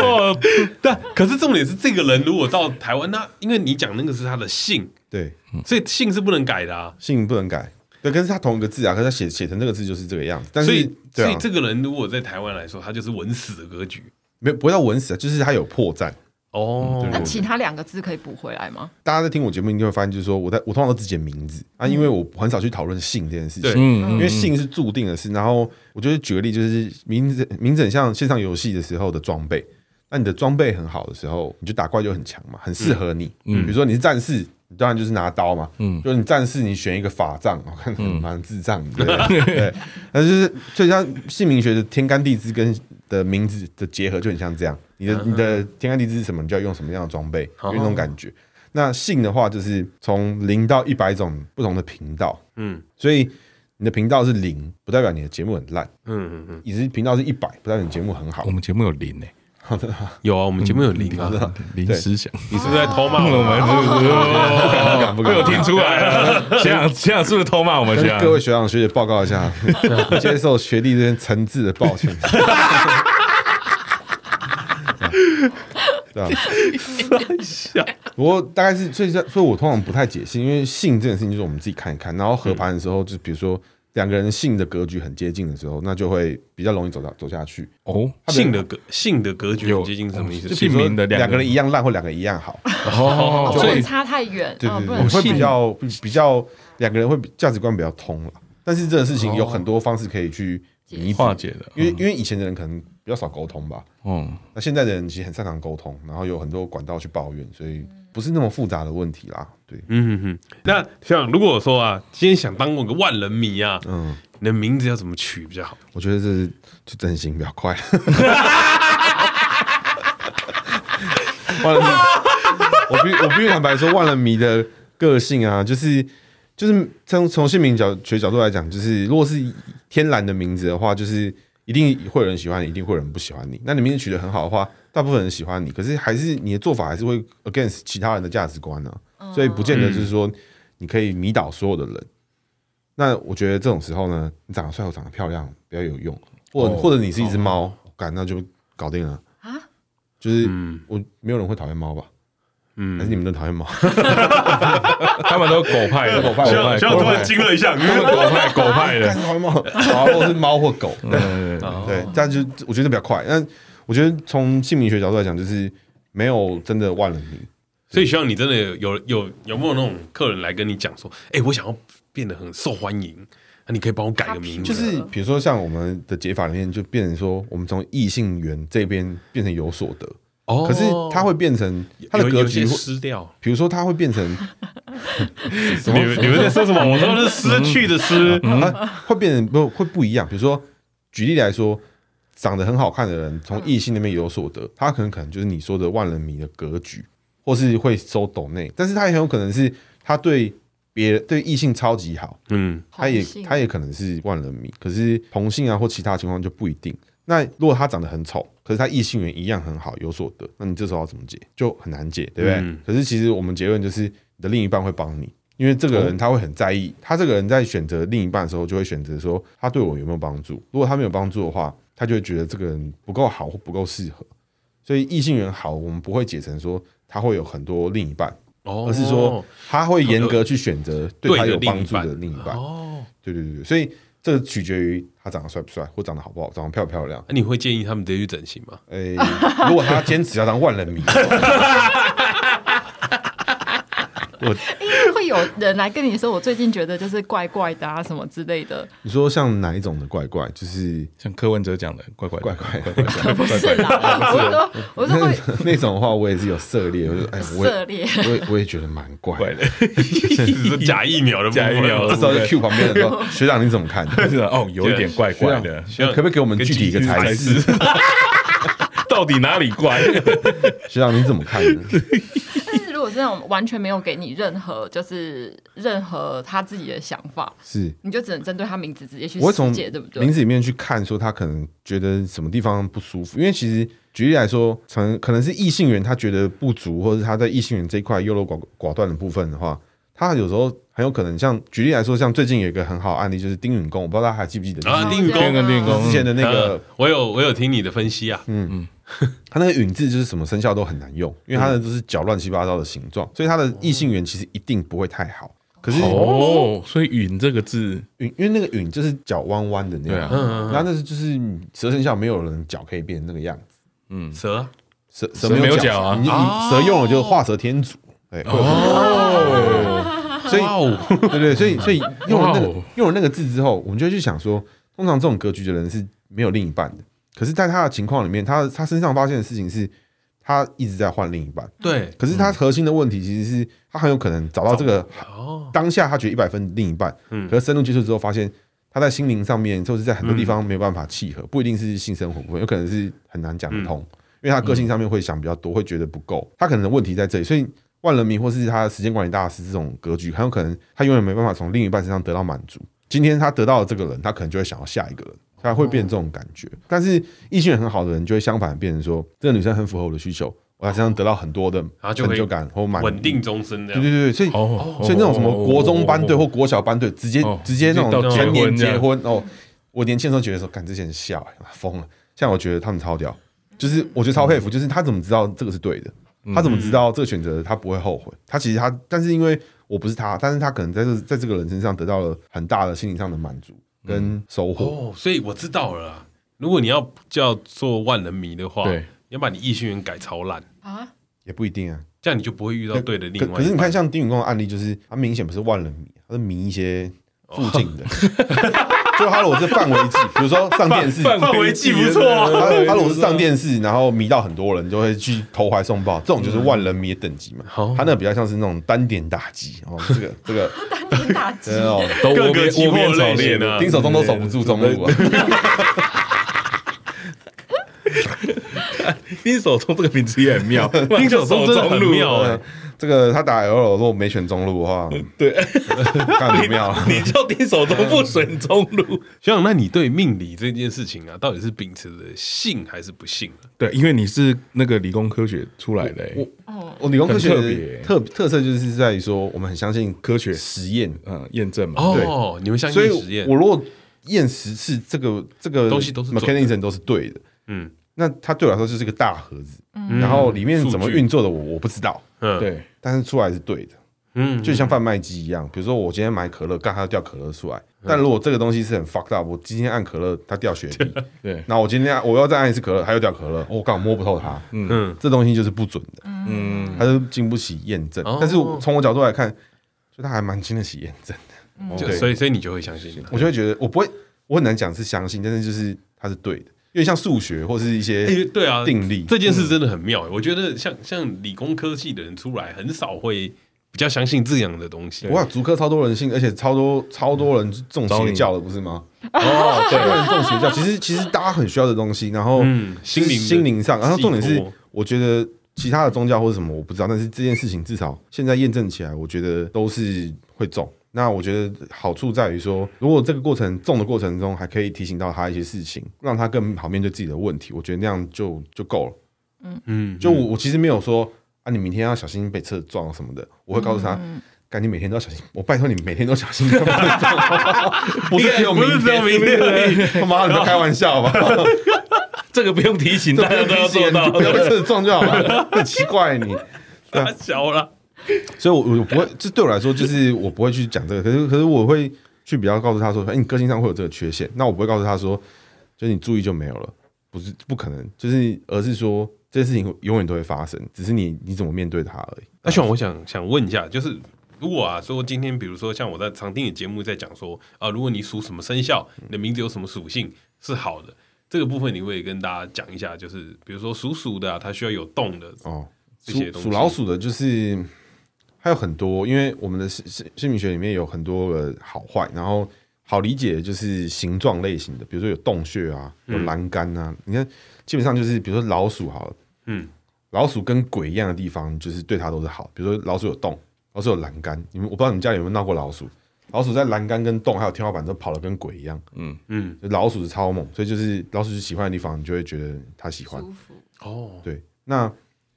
S1: 哦，但可是重点是，这个人如果到台湾，那因为你讲那个是他的姓，
S3: 对，
S1: 所以姓是不能改的啊，
S3: 姓不能改。对，可是他同一个字啊，可是他写写成这个字就是这个样子。但是，
S1: 所以，所以这个人如果在台湾来说，他就是稳死的格局，
S3: 没有不会到稳死，就是他有破绽。
S1: 哦，
S4: 那其他两个字可以补回来吗？
S3: 大家在听我节目，你就会发现，就是说，我在我通常都只写名字啊，因为我很少去讨论姓这件事情。因为姓是注定的事。然后，我觉得举个例，就是名字名字很像线上游戏的时候的装备。那你的装备很好的时候，你就打怪就很强嘛，很适合你。嗯，比如说你是战士。当然就是拿刀嘛，嗯，就是你战士，你选一个法杖，我看蛮智障的，对，那就是所以像姓名学的天干地支跟的名字的结合就很像这样，你的你的天干地支是什么，你就要用什么样的装备，有那种感觉。那姓的话，就是从零到一百种不同的频道，嗯，所以你的频道是零，不代表你的节目很烂，嗯嗯嗯，你是频道是一百，不代表你节目很好。
S2: 我们节目有零诶。
S3: 好的，
S1: 有啊，我们节目有零啊，
S2: 零思想，
S1: 你是不是在偷骂我们？是不是？被我听出来了，学长学长是不是偷骂我们？学长，
S3: 各位学长学姐报告一下，接受学弟这边诚挚的抱歉。对啊，不过大概是，所以所以，我通常不太解析，因为姓这件事情就是我们自己看一看，然后合盘的时候，就比如说。两个人性的格局很接近的时候，那就会比较容易走到走下去。
S1: 哦，性的格性的格局很接近是什么意思？
S3: 性名的两个人一样烂，或两个一样好。
S4: 哦，不能差太远。
S3: 对对对，会比较比较两个人会价值观比较通了。但是这个事情有很多方式可以去弥化解的，因为因为以前的人可能比较少沟通吧。嗯，那现在的人其实很擅长沟通，然后有很多管道去抱怨，所以不是那么复杂的问题啦。对，嗯
S1: 哼哼。那像如果说啊，今天想当我个万人迷啊，嗯，你的名字要怎么取比较好？
S3: 我觉得是就整形比较快。万人迷，我必我必须坦白说，万人迷的个性啊，就是就是从从姓名角学角度来讲，就是如果是天然的名字的话，就是。一定会有人喜欢你，一定会有人不喜欢你。那你名字取得很好的话，大部分人喜欢你，可是还是你的做法还是会 against 其他人的价值观呢、啊。所以不见得就是说你可以迷倒所有的人。那我觉得这种时候呢，你长得帅或长得漂亮比较有用，或或者你是一只猫，干那就搞定了啊。就是我没有人会讨厌猫吧？嗯，还是你们都讨厌猫？
S2: 他们都狗派的，狗派，
S1: 狗派。突然惊了一下，狗派，狗派的。
S3: 讨厌猫，好，或是猫或狗。对对对，这样就我觉得比较快。但我觉得从姓名学角度来讲，就是没有真的万人迷。
S1: 所以希望你真的有有有没有那种客人来跟你讲说，哎，我想要变得很受欢迎，那你可以帮我改个名字。
S3: 就是比如说像我们的解法里面，就变成说，我们从异性缘这边变成有所得。哦，可是它会变成它的格局会
S1: 失掉。
S3: 比如说，它会变成
S1: 你们你们在说什么？我说是失去的失，
S3: 会变成不会不一样。比如说，举例来说，长得很好看的人从异性那边有所得，他可能可能就是你说的万人迷的格局。或是会收抖内，但是他也很有可能是他对别人对异性超级好，嗯，他也他也可能是万人迷，可是同性啊或其他情况就不一定。那如果他长得很丑，可是他异性缘一样很好，有所得，那你这时候要怎么解？就很难解，对不对？嗯、可是其实我们结论就是，你的另一半会帮你，因为这个人他会很在意，他这个人在选择另一半的时候，就会选择说他对我有没有帮助。如果他没有帮助的话，他就会觉得这个人不够好或不够适合。所以异性缘好，我们不会解成说他会有很多另一半，哦、而是说他会严格去选择对他有帮助的另一半。哦，对对对对，所以。这个取决于他长得帅不帅，或长得好不好，长得漂不漂亮。
S1: 那你会建议他们直接去整形吗？
S3: 诶，如果他坚持要当万人迷。
S4: 我因为会有人来跟你说，我最近觉得就是怪怪的啊，什么之类的。
S3: 你说像哪一种的怪怪？就是
S2: 像柯文哲讲的怪怪怪怪
S4: 怪怪。不是啦，我说我说会
S3: 那种的话，我也是有涉猎。我就 哎，
S4: 涉猎，
S3: 我也我也觉得蛮怪的。
S1: 是假疫苗的
S2: 假疫苗，
S3: 这时候就 Q 旁边的说：“学长你怎么看？”
S2: 哦，有一点怪怪的，
S3: 可不可以给我们具体一个台词？
S2: 到底哪里怪？
S3: 学长你怎么看呢？
S4: 我这种完全没有给你任何，就是任何他自己的想法，
S3: 是
S4: 你就只能针对他名字直接去理解，对不对？
S3: 名字里面去看，说他可能觉得什么地方不舒服，因为其实举例来说，可能可能是异性缘他觉得不足，或者是他在异性缘这一块优柔寡寡断的部分的话，他有时候很有可能像举例来说，像最近有一个很好的案例，就是丁允恭，我不知道大家还记不记得
S1: 啊？丁允恭
S2: 跟丁允恭
S3: 之前的那个，
S1: 我有我有听你的分析啊，
S3: 嗯嗯。他那个允字就是什么生肖都很难用，因为他的都是脚乱七八糟的形状，所以他的异性缘其实一定不会太好。可是
S2: 哦，所以允这个字，
S3: 允因为那个允就是脚弯弯的那样，然后那是就是蛇生肖没有人脚可以变成那个样子。嗯，
S1: 蛇
S3: 蛇蛇没有脚啊，你蛇用了就画蛇添足。哎哦，所以对对，所以所以用了那个用了那个字之后，我们就会去想说，通常这种格局的人是没有另一半的。可是，在他的情况里面，他他身上发现的事情是，他一直在换另一半。
S1: 对。
S3: 可是他核心的问题其实是他很有可能找到这个当下他觉得一百分另一半，嗯。可是深入接触之后，发现他在心灵上面，就是在很多地方没有办法契合，不一定是性生活部分，有可能是很难讲得通，因为他个性上面会想比较多，会觉得不够。他可能的问题在这里，所以万人迷或是他的时间管理大师这种格局，很有可能他永远没办法从另一半身上得到满足。今天他得到了这个人，他可能就会想要下一个人。他会变这种感觉，但是异性缘很好的人就会相反变成说，这个女生很符合我的需求，我在身上得到很多的成就感或满
S1: 稳定终身的。
S3: 对对对，所以所以那种什么国中班队或国小班队，直接直接那种全年结婚哦。我年轻的时候觉得说，干这些人笑疯了。现在我觉得他们超屌，就是我觉得超佩服，就是他怎么知道这个是对的？他怎么知道这个选择他不会后悔？他其实他，但是因为我不是他，但是他可能在这在这个人身上得到了很大的心理上的满足。跟收获哦，
S1: 所以我知道了。如果你要叫做万人迷的话，对，你要把你异性缘改超烂啊，
S3: 也不一定啊。
S1: 这样你就不会遇到对的另外。
S3: 可是你看，像丁允光的案例，就是他明显不是万人迷，他是迷一些附近的。就他如果是范围技，比如说上电视，
S1: 范围技不错。
S3: 他他如果是上电视，然后迷到很多人，就会去投怀送抱，这种就是万人迷的等级嘛。他那个比较像是那种单点打击哦，这个这个。
S4: 单点打击。
S3: 哦，
S1: 各个击破类型的，
S3: 丁守中都守不住中路啊。
S2: 丁守中这个名字也很妙，
S1: 丁守中真的很妙。
S3: 这个他打 L，如果没选中路的话，
S2: 对，
S3: 看怎么样？
S2: 你就丁守中不选中路。
S1: 学长，那你对命理这件事情啊，到底是秉持着信还是不信？
S2: 对，因为你是那个理工科学出来的，
S3: 我我理工科学的特特色就是在于说，我们很相信科学实验，嗯，验证嘛。
S1: 哦，你们相信实验？
S3: 我如果验十次，这个这个
S1: 东西都是
S3: mechanism 都是对的，嗯。那它对我来说就是个大盒子，然后里面怎么运作的我我不知道，对，但是出来是对的，嗯，就像贩卖机一样，比如说我今天买可乐，刚好掉可乐出来，但如果这个东西是很 fucked up，我今天按可乐它掉雪碧，对，那我今天我要再按一次可乐，它又掉可乐，我刚好摸不透它，嗯，这东西就是不准的，嗯，它是经不起验证，但是从我角度来看，就它还蛮经得起验证的，
S1: 就所以所以你就会相信，
S3: 我就会觉得我不会，我很难讲是相信，但是就是它是对的。因为像数学或是一些对啊定力，
S1: 这件事真的很妙。我觉得像像理工科技的人出来，很少会比较相信这样的东西。
S3: 哇，主科超多人信，而且超多超多人中邪教的，不是吗？哦，超多，人中邪教，其实其实大家很需要的东西。然后心灵心灵上，然后重点是，我觉得其他的宗教或者什么我不知道，但是这件事情至少现在验证起来，我觉得都是会中。那我觉得好处在于说，如果这个过程中的过程中还可以提醒到他一些事情，让他更好面对自己的问题，我觉得那样就就够了。嗯嗯，就我我其实没有说啊，你明天要小心被车撞什么的，我会告诉他，赶紧每天都要小心。我拜托你每天都小心，不是只有明天，明天他妈你在开玩笑吧？
S2: 这个 不用提醒，大家都要做到，
S3: 不要被车子撞就好了。很奇怪你，
S2: 太小了。
S3: 所以，我我不会，这对我来说，就是我不会去讲这个。可是，可是我会去比较告诉他说，哎，你个性上会有这个缺陷。那我不会告诉他说，就是你注意就没有了，不是不可能，就是而是说这件事情永远都会发生，只是你你怎么面对它而已。
S1: 那希望我想想问一下，就是如果啊说今天，比如说像我在常听你节目在讲说啊，如果你属什么生肖，你的名字有什么属性是好的，这个部分你会跟大家讲一下，就是比如说属鼠的，它需要有动的哦，这些东西。
S3: 属老鼠的，就是。还有很多，因为我们的姓姓姓名学里面有很多个好坏，然后好理解就是形状类型的，比如说有洞穴啊，有栏杆啊。嗯、你看，基本上就是比如说老鼠好了，嗯，老鼠跟鬼一样的地方，就是对它都是好。比如说老鼠有洞，老鼠有栏杆。你们我不知道你们家里有没有闹过老鼠？老鼠在栏杆跟洞还有天花板都跑得跟鬼一样，嗯嗯，老鼠是超猛，所以就是老鼠是喜欢的地方，你就会觉得它喜欢。舒服哦，对，那。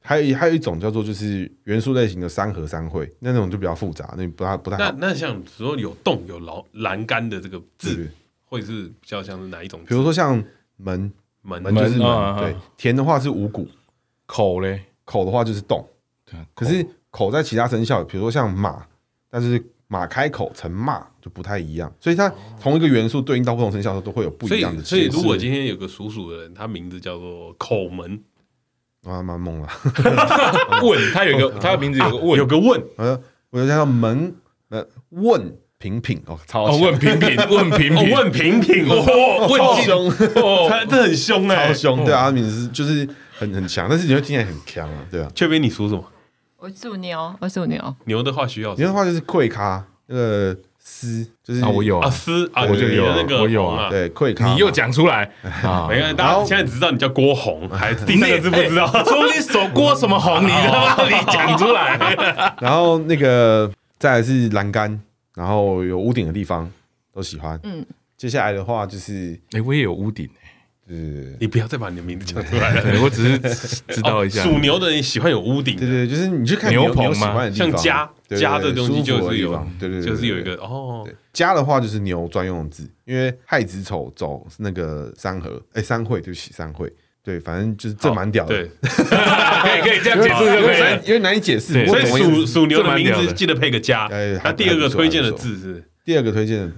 S3: 还有还有一种叫做就是元素类型的三合三会，那种就比较复杂，那不太不太好。
S1: 那那像说有洞有栏栏杆的这个字，会是比较像是哪一种？
S3: 比如说像门门门就是门，对。田的话是五谷，
S2: 口嘞
S3: 口的话就是动。可是口在其他生肖，比如说像马，但是马开口成骂就不太一样。所以它同一个元素对应到不同生肖都会有不一样的。
S1: 所以如果今天有个属鼠的人，他名字叫做口门。
S3: 啊，蛮懵了。
S2: 问他有个，他的名字有个问，
S1: 有个问，
S3: 呃，我就叫门，呃，问平平哦，超
S2: 问平平，问平平，
S1: 问平平，哦，问凶，他这很凶哎，
S3: 超凶，对啊，他名字就是很很强，但是你会听起来很强啊，对啊。
S1: 雀斌你属什么？
S4: 我属牛，我属牛。
S1: 牛的话需要，
S3: 牛的话就是贵咖那个。丝就是
S2: 啊，我有啊，
S1: 丝啊，我就有那个，
S2: 我有啊，
S3: 对，溃咖，
S2: 你又讲出来。
S1: 啊，没关系，大家现在只知道你叫郭红，还第三个字不知道，
S2: 说你手郭什么红，你他妈你讲出来，
S3: 然后那个再来是栏杆，然后有屋顶的地方都喜欢，嗯，接下来的话就是，
S2: 哎，我也有屋顶。
S3: 是，
S1: 你不要再把你的名字讲出来了。
S2: 对，我只是知道一下。
S1: 属牛的人喜欢有屋顶，
S3: 对对，就是你去看牛棚嘛，
S1: 像家家这东西就是有，对对，就是有一个哦。
S3: 家的话就是牛专用的字，因为亥子丑走那个三合，哎，三会对不起，三会，对，反正就是这蛮屌的。对，
S2: 可以可以这样解释就可以，
S3: 因为难以解释。
S1: 所以属属牛的名字记得配个家。他第二个推荐的字是
S3: 第二个推荐的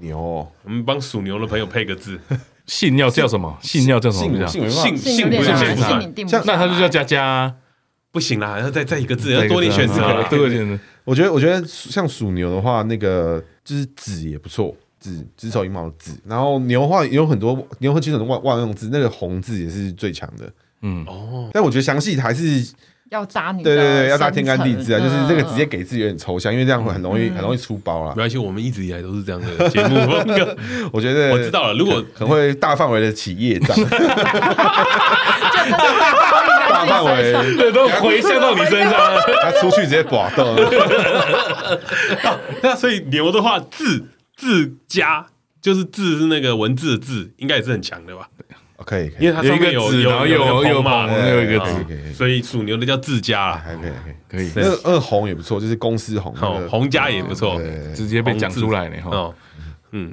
S3: 牛，
S1: 我们帮属牛的朋友配个字。
S2: 姓要叫什么？姓要叫什么？
S3: 姓
S1: 姓姓不是姓不算，
S2: 那他就叫佳佳，
S1: 不行啦，要再再一个字，要多点选择，多点选择。
S3: 我觉得，我觉得像属牛的话，那个就是子也不错，子子丑寅卯的子。然后牛的话也有很多牛和金的万万用字，那个红字也是最强的。嗯哦，但我觉得详细还是。
S4: 要扎你，
S3: 对对对，要扎天干地支啊，就是这个直接给自己有点抽象，因为这样会很容易很容易出包了。
S1: 没关系，我们一直以来都是这样的节目风格。
S3: 我觉得
S1: 我知道了，如果
S3: 很会大范围的企业障，大范围
S2: 对都回向到你身上，
S3: 他出去直接挂掉。
S1: 那所以牛的话，字字加就是字是那个文字的字，应该也是很强的吧？
S3: 可以，
S1: 因为它上面有有有有嘛，
S2: 有一个字，
S1: 所以属牛的叫自家啦，
S3: 还可以，可以，可以。那二红也不错，就是公司红，
S1: 红家也不错，
S2: 直接被讲出来了哈。
S1: 嗯，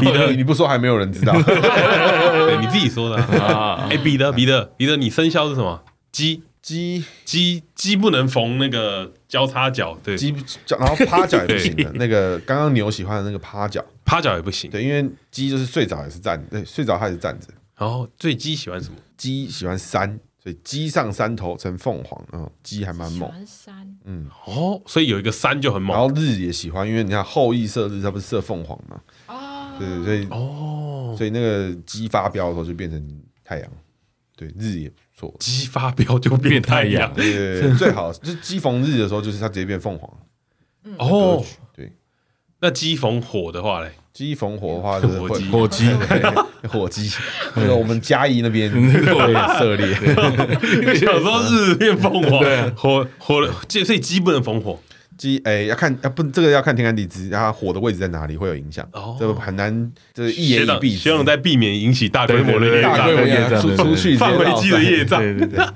S1: 彼得，
S3: 你不说还没有人知道，
S1: 你自己说的 啊。哎，彼得，彼得，彼得，你生肖是什么？鸡，鸡，鸡，鸡不能逢那个交叉脚，对，
S3: 鸡然后趴脚也不行的。那个刚刚牛喜欢的那个趴脚。
S1: 趴脚也不行，
S3: 对，因为鸡就是睡着也是站，对，睡着它也是站着。
S1: 然后，所以鸡喜欢什么？
S3: 鸡喜欢山，所以鸡上山头成凤凰。嗯，鸡还蛮猛。
S4: 喜欢山，
S1: 嗯，哦，所以有一个山就很猛。
S3: 然后日也喜欢，因为你看后羿射日，它不是射凤凰吗？哦，对对，所以哦，所以那个鸡发飙的时候就变成太阳。对，日也不错。
S1: 鸡发飙就变太阳，
S3: 对对对，最好就是鸡逢日的时候，就是它直接变凤凰。
S1: 哦，
S3: 对。
S1: 那鸡逢火的话嘞？
S3: 鸡逢火的话是
S2: 火鸡，火鸡，
S3: 火鸡。那个我们嘉义那边 会涉猎。
S1: 小时候日变凤凰，火火，所以鸡不能逢火。
S3: 鸡哎，要看要不这个要看天干地支，然后火的位置在哪里会有影响。哦，这个很难，这一言以蔽之。
S1: 希望在避免引起大规模的
S3: 大规模业障，出去
S1: 放飞机的业障。
S3: 对对对。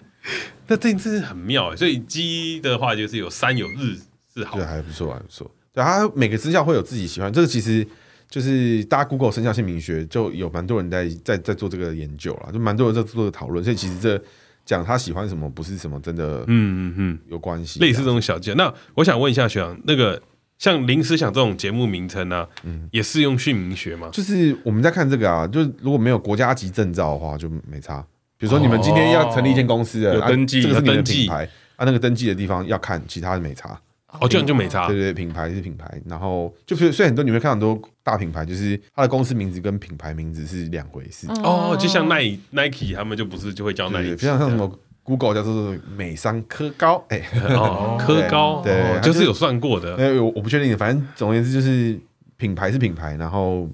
S1: 那这次很妙哎，所以鸡的话就是有山有日是好，
S3: 对，还不错，还不错。对，它每个生肖会有自己喜欢，这个其实就是大家 Google 生肖姓名学就有蛮多人在在在做这个研究了，就蛮多人在做这个讨论，所以其实这讲他喜欢什么不是什么真的，嗯嗯嗯，有关系。
S1: 类似这种小节，那我想问一下学长，那个像临时想这种节目名称呢，嗯，也适用姓名学吗？
S3: 就是我们在看这个啊，就是如果没有国家级证照的话就没差。比如说你们今天要成立一间公司的，
S2: 有登记，
S3: 这个是你的品牌啊，那个登记的地方要看，其他的没差。
S1: 哦，这样就没差。
S3: 对对，品牌是品牌，然后就是所以很多你会看很多大品牌，就是它的公司名字跟品牌名字是两回事。
S1: 哦，就像耐 Nike 他们就不是就会叫 Nike，
S3: 像像什么 Google 叫做美商科高，哎，
S1: 科高，对，就是有算过的。
S3: 哎，我我不确定，反正总而言之就是品牌是品牌，然后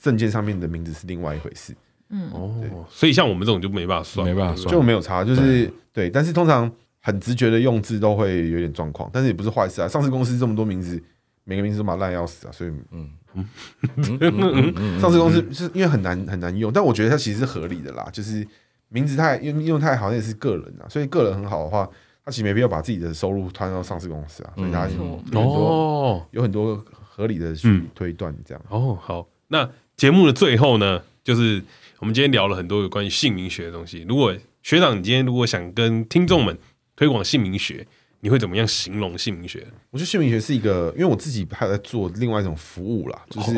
S3: 证件上面的名字是另外一回事。
S1: 嗯，哦，所以像我们这种就没办法算，
S2: 没办法算，
S3: 就没有差，就是对，但是通常。很直觉的用字都会有点状况，但是也不是坏事啊。上市公司这么多名字，每个名字都嘛烂要死啊，所以嗯嗯，上市公司是因为很难很难用，但我觉得它其实是合理的啦。就是名字太用用太好，那也是个人啊，所以个人很好的话，他其实没必要把自己的收入摊到上市公司啊。所以他有很多有很多合理的去推断这样。
S1: 哦，好，那节目的最后呢，就是我们今天聊了很多有关于姓名学的东西。如果学长你今天如果想跟听众们推广姓名学，你会怎么样形容姓名学？
S3: 我觉得姓名学是一个，因为我自己还在做另外一种服务啦，就是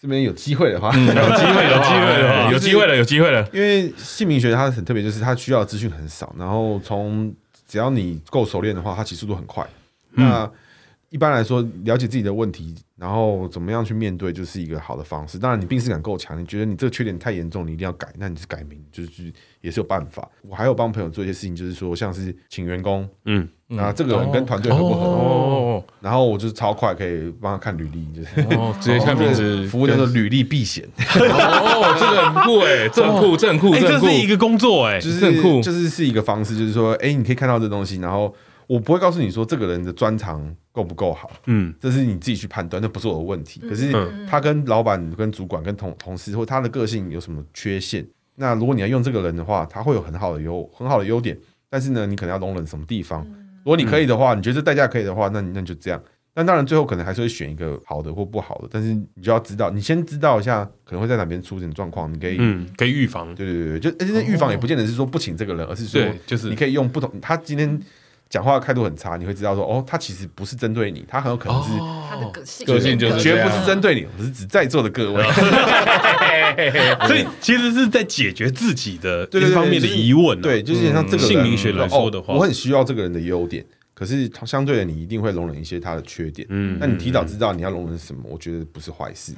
S3: 这边有机会的话，
S2: 有机会，有机会 有机会了，有机会了。
S3: 因为姓名学它很特别，就是它需要资讯很少，然后从只要你够熟练的话，它起速度很快。那一般来说，了解自己的问题，然后怎么样去面对，就是一个好的方式。当然，你病识感够强，你觉得你这个缺点太严重，你一定要改，那你是改名，就是也是有办法。我还有帮朋友做一些事情，就是说像是请员工，嗯，那这个人跟团队合不合？哦，然后我就是超快可以帮他看履历，就是
S2: 哦，直接看名字，
S3: 服务叫做履历避险。
S2: 哦，这个很酷哎，正酷正酷，
S1: 这是一个工作哎，
S3: 就是正酷，就是是一个方式，就是说，哎，你可以看到这东西，然后。我不会告诉你说这个人的专长够不够好，嗯，这是你自己去判断，那不是我的问题。可是他跟老板、跟主管、跟同同事或他的个性有什么缺陷？那如果你要用这个人的话，他会有很好的优很好的优点，但是呢，你可能要容忍什么地方？如果你可以的话，你觉得这代价可以的话，那你那就这样。但当然最后可能还是会选一个好的或不好的，但是你就要知道，你先知道一下可能会在哪边出现状况，你可以
S1: 嗯，可以预防。
S3: 对对对，就而且那预防也不见得是说不请这个人，而是说就是你可以用不同，他今天。讲话态度很差，你会知道说哦，他其实不是针对你，他很有可能是
S4: 他的个性，
S2: 个性就是
S3: 绝不是针对你，我是指在座的各位，
S1: 所以其实是在解决自己的这方面的疑问。
S3: 对，就是像这个
S1: 姓名学来说的话，
S3: 我很需要这个人的优点，可是相对的，你一定会容忍一些他的缺点。嗯，那你提早知道你要容忍什么，我觉得不是坏事。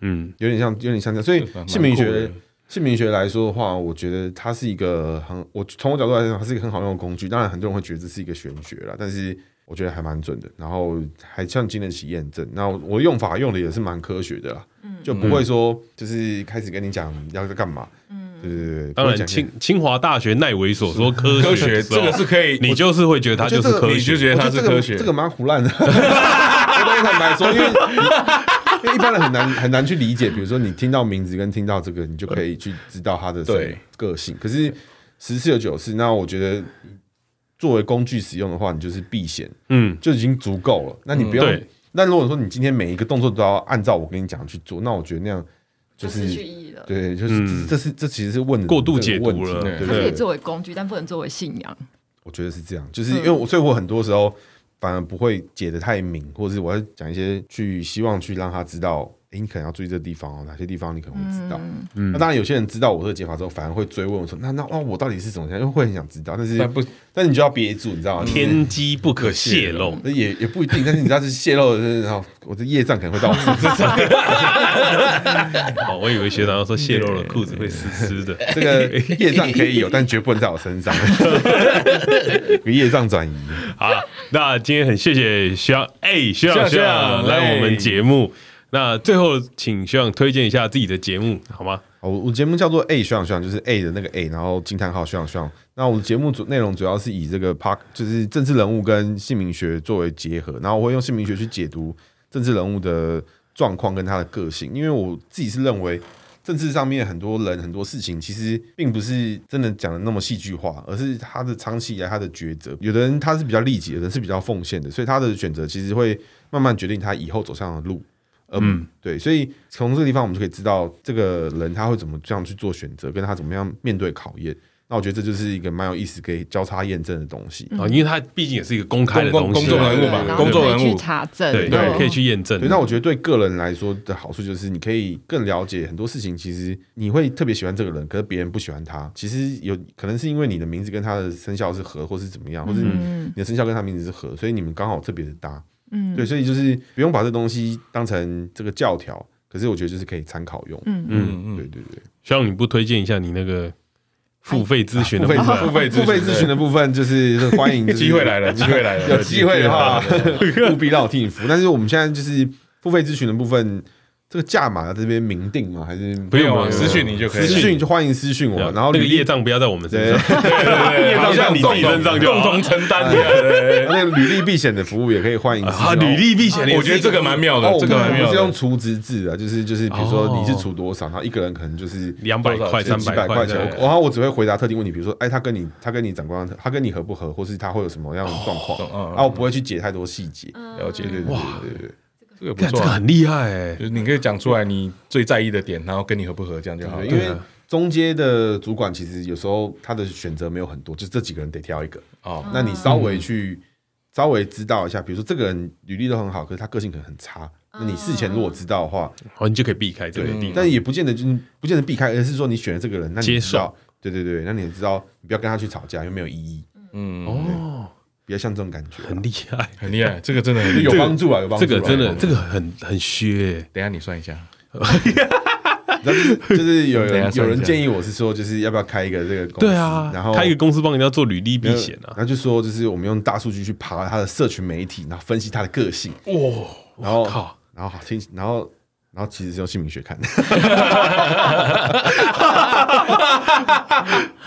S3: 嗯，有点像，有点像这样。所以姓名学。姓名学来说的话，我觉得它是一个很，我从我角度来讲，它是一个很好用的工具。当然，很多人会觉得这是一个玄学啦，但是我觉得还蛮准的，然后还像经得起验证。那我用法用的也是蛮科学的啦，就不会说就是开始跟你讲要干嘛。嗯，对对对。
S1: 当然，清清华大学奈维所说科
S2: 科学这个是可以，
S1: 你就是会觉得它就是科学，
S2: 你就觉得它是科学，
S3: 这个蛮胡乱的。我跟你坦白说，因为。因 为一般人很难很难去理解，比如说你听到名字跟听到这个，你就可以去知道他的个性。可是十次有九次，那我觉得作为工具使用的话，你就是避险，嗯，就已经足够了。那你不用。那如果说你今天每一个动作都要按照我跟你讲去做，那我觉得那样就是对，就是这是这其实是问
S1: 过度解读了。
S4: 它可以作为工具，但不能作为信仰。
S3: 我觉得是这样，就是因为我所以我很多时候。反而不会解得太明，或者是我要讲一些去希望去让他知道哎，你可能要注意这个地方哦，哪些地方你可能会知道。嗯，那当然有些人知道我这个解法之后，反而会追问我说，那那那我到底是怎么样？因为会很想知道，但是但不，但你就要憋住，你知道吗？
S1: 天机不可泄露，
S3: 也也不一定。但是你知道是泄露的，然后我的业障可能会到我身上。
S1: 哦，我以为学长要说泄露了裤子会湿湿的，
S3: 这个业障可以有，但绝不能在我身上。业障转移。
S1: 好，那今天很谢谢学长，哎，学长学长来我们节目。那最后，请学长推荐一下自己的节目好吗？
S3: 我我节目叫做 A 学长学长，就是 A 的那个 A，然后惊叹号学长学长。那我的节目主内容主要是以这个 Park，就是政治人物跟姓名学作为结合，然后我会用姓名学去解读政治人物的状况跟他的个性，因为我自己是认为政治上面很多人很多事情其实并不是真的讲的那么戏剧化，而是他的长期以来他的抉择。有的人他是比较利己的，人是比较奉献的，所以他的选择其实会慢慢决定他以后走上的路。嗯，对，所以从这个地方我们就可以知道这个人他会怎么这样去做选择，跟他怎么样面对考验。那我觉得这就是一个蛮有意思，可以交叉验证的东西
S1: 啊，因为他毕竟也是一个公开的东西，
S2: 公众人物嘛，公众人物去
S4: 查证，
S1: 对对，可以去验证。
S3: 那我觉得对个人来说的好处就是，你可以更了解很多事情。其实你会特别喜欢这个人，可是别人不喜欢他，其实有可能是因为你的名字跟他的生肖是合，或是怎么样，或是你的生肖跟他名字是合，所以你们刚好特别的搭。嗯，对，所以就是不用把这东西当成这个教条，可是我觉得就是可以参考用。嗯嗯嗯，对对对。
S1: 希望你不推荐一下你那个付费咨询的部分，
S3: 付费付费咨询的部分就是 欢迎，
S2: 机会来了，机会来了，
S3: 有机会的话务必让我替你服。但是我们现在就是付费咨询的部分。这个价码在这边明定吗？还是
S2: 不用私讯你就可以？
S3: 私讯就欢迎私讯我。然后
S1: 那个业障不要在我们身上，业障在你自己身上，共同承担。
S3: 那个履历避险的服务也可以欢迎。
S1: 啊，履历避险，
S2: 我觉得这个蛮妙的。这个蛮妙的。
S3: 是用储值制的，就是就是，比如说你是储多少，然后一个人可能就是
S1: 两百块、三百块钱。
S3: 然后我只会回答特定问题，比如说，哎，他跟你他跟你长官，他跟你合不合，或是他会有什么样的状况？啊，我不会去解太多细节。
S2: 了解，对对对对。
S1: 这个不错，这个很厉害哎！
S2: 就是你可以讲出来你最在意的点，然后跟你合不合这样就好。
S3: 因为中阶的主管其实有时候他的选择没有很多，就这几个人得挑一个哦。那你稍微去稍微知道一下，比如说这个人履历都很好，可是他个性可能很差。那你事前如果知道的话，
S1: 哦，你就可以避开这个地方。
S3: 但也不见得就是不见得避开，而是说你选了这个人，那你知道，对对对，那你知道你不要跟他去吵架，又没有意义。嗯哦。比较像这种感觉，
S1: 很厉害，
S2: 很厉害。这个真的很
S3: 有帮助啊，有帮助。
S1: 这个真的，这个很很削。
S2: 等下你算一下，
S3: 就是有人有人建议我是说，就是要不要开一个这个公司？
S1: 对啊，然后开一个公司帮人家做履历避险啊。
S3: 然后就说，就是我们用大数据去爬他的社群媒体，然后分析他的个性。哇，然后然后好听，然后。然后其实是用姓名学看的，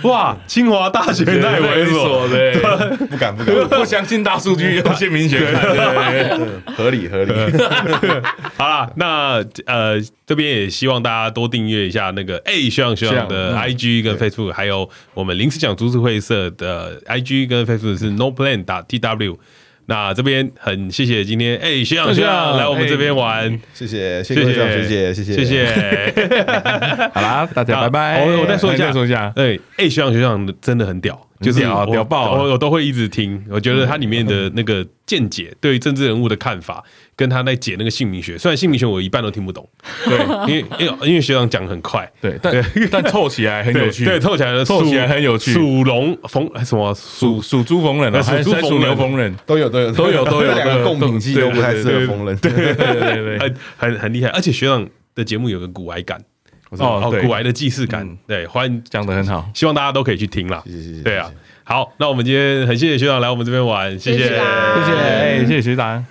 S1: 哇！清华大学太猥琐了，
S3: 不敢不敢，
S2: 不相信大数据，用姓名学看，
S3: 合理合理。
S1: 好了，那呃这边也希望大家多订阅一下那个哎学长学长的 IG 跟 Facebook，还有我们临时讲株式会社的 IG 跟 Facebook 是 No Plan 打 TW。那这边很谢谢今天哎学长学长来我们这边玩，
S3: 谢谢谢谢学长学姐谢谢。谢谢，
S2: 好啦，大家拜拜。
S1: 我我再说一下。说一下，哎哎学长学长真的很屌。就是屌屌爆，我我都会一直听。我觉得它里面的那个见解，对于政治人物的看法，跟他在解那个姓名学，虽然姓名学我一半都听不懂，对，因为因为因为学长讲很快，
S2: 对，但但凑起来很有趣，
S1: 对，凑起来凑起来很有趣。属龙逢什么属属猪逢人啊？属猪逢牛逢人
S3: 都有都有
S2: 都有都有
S3: 两个共鸣器都不太适合逢人，
S1: 对对对对，很很很厉害。而且学长的节目有个古癌感。哦，古来的既视感，对，欢迎
S2: 讲的很好，
S1: 希望大家都可以去听啦。对啊，好，那我们今天很谢谢学长来我们这边玩，谢谢，谢谢，
S2: 谢谢学长。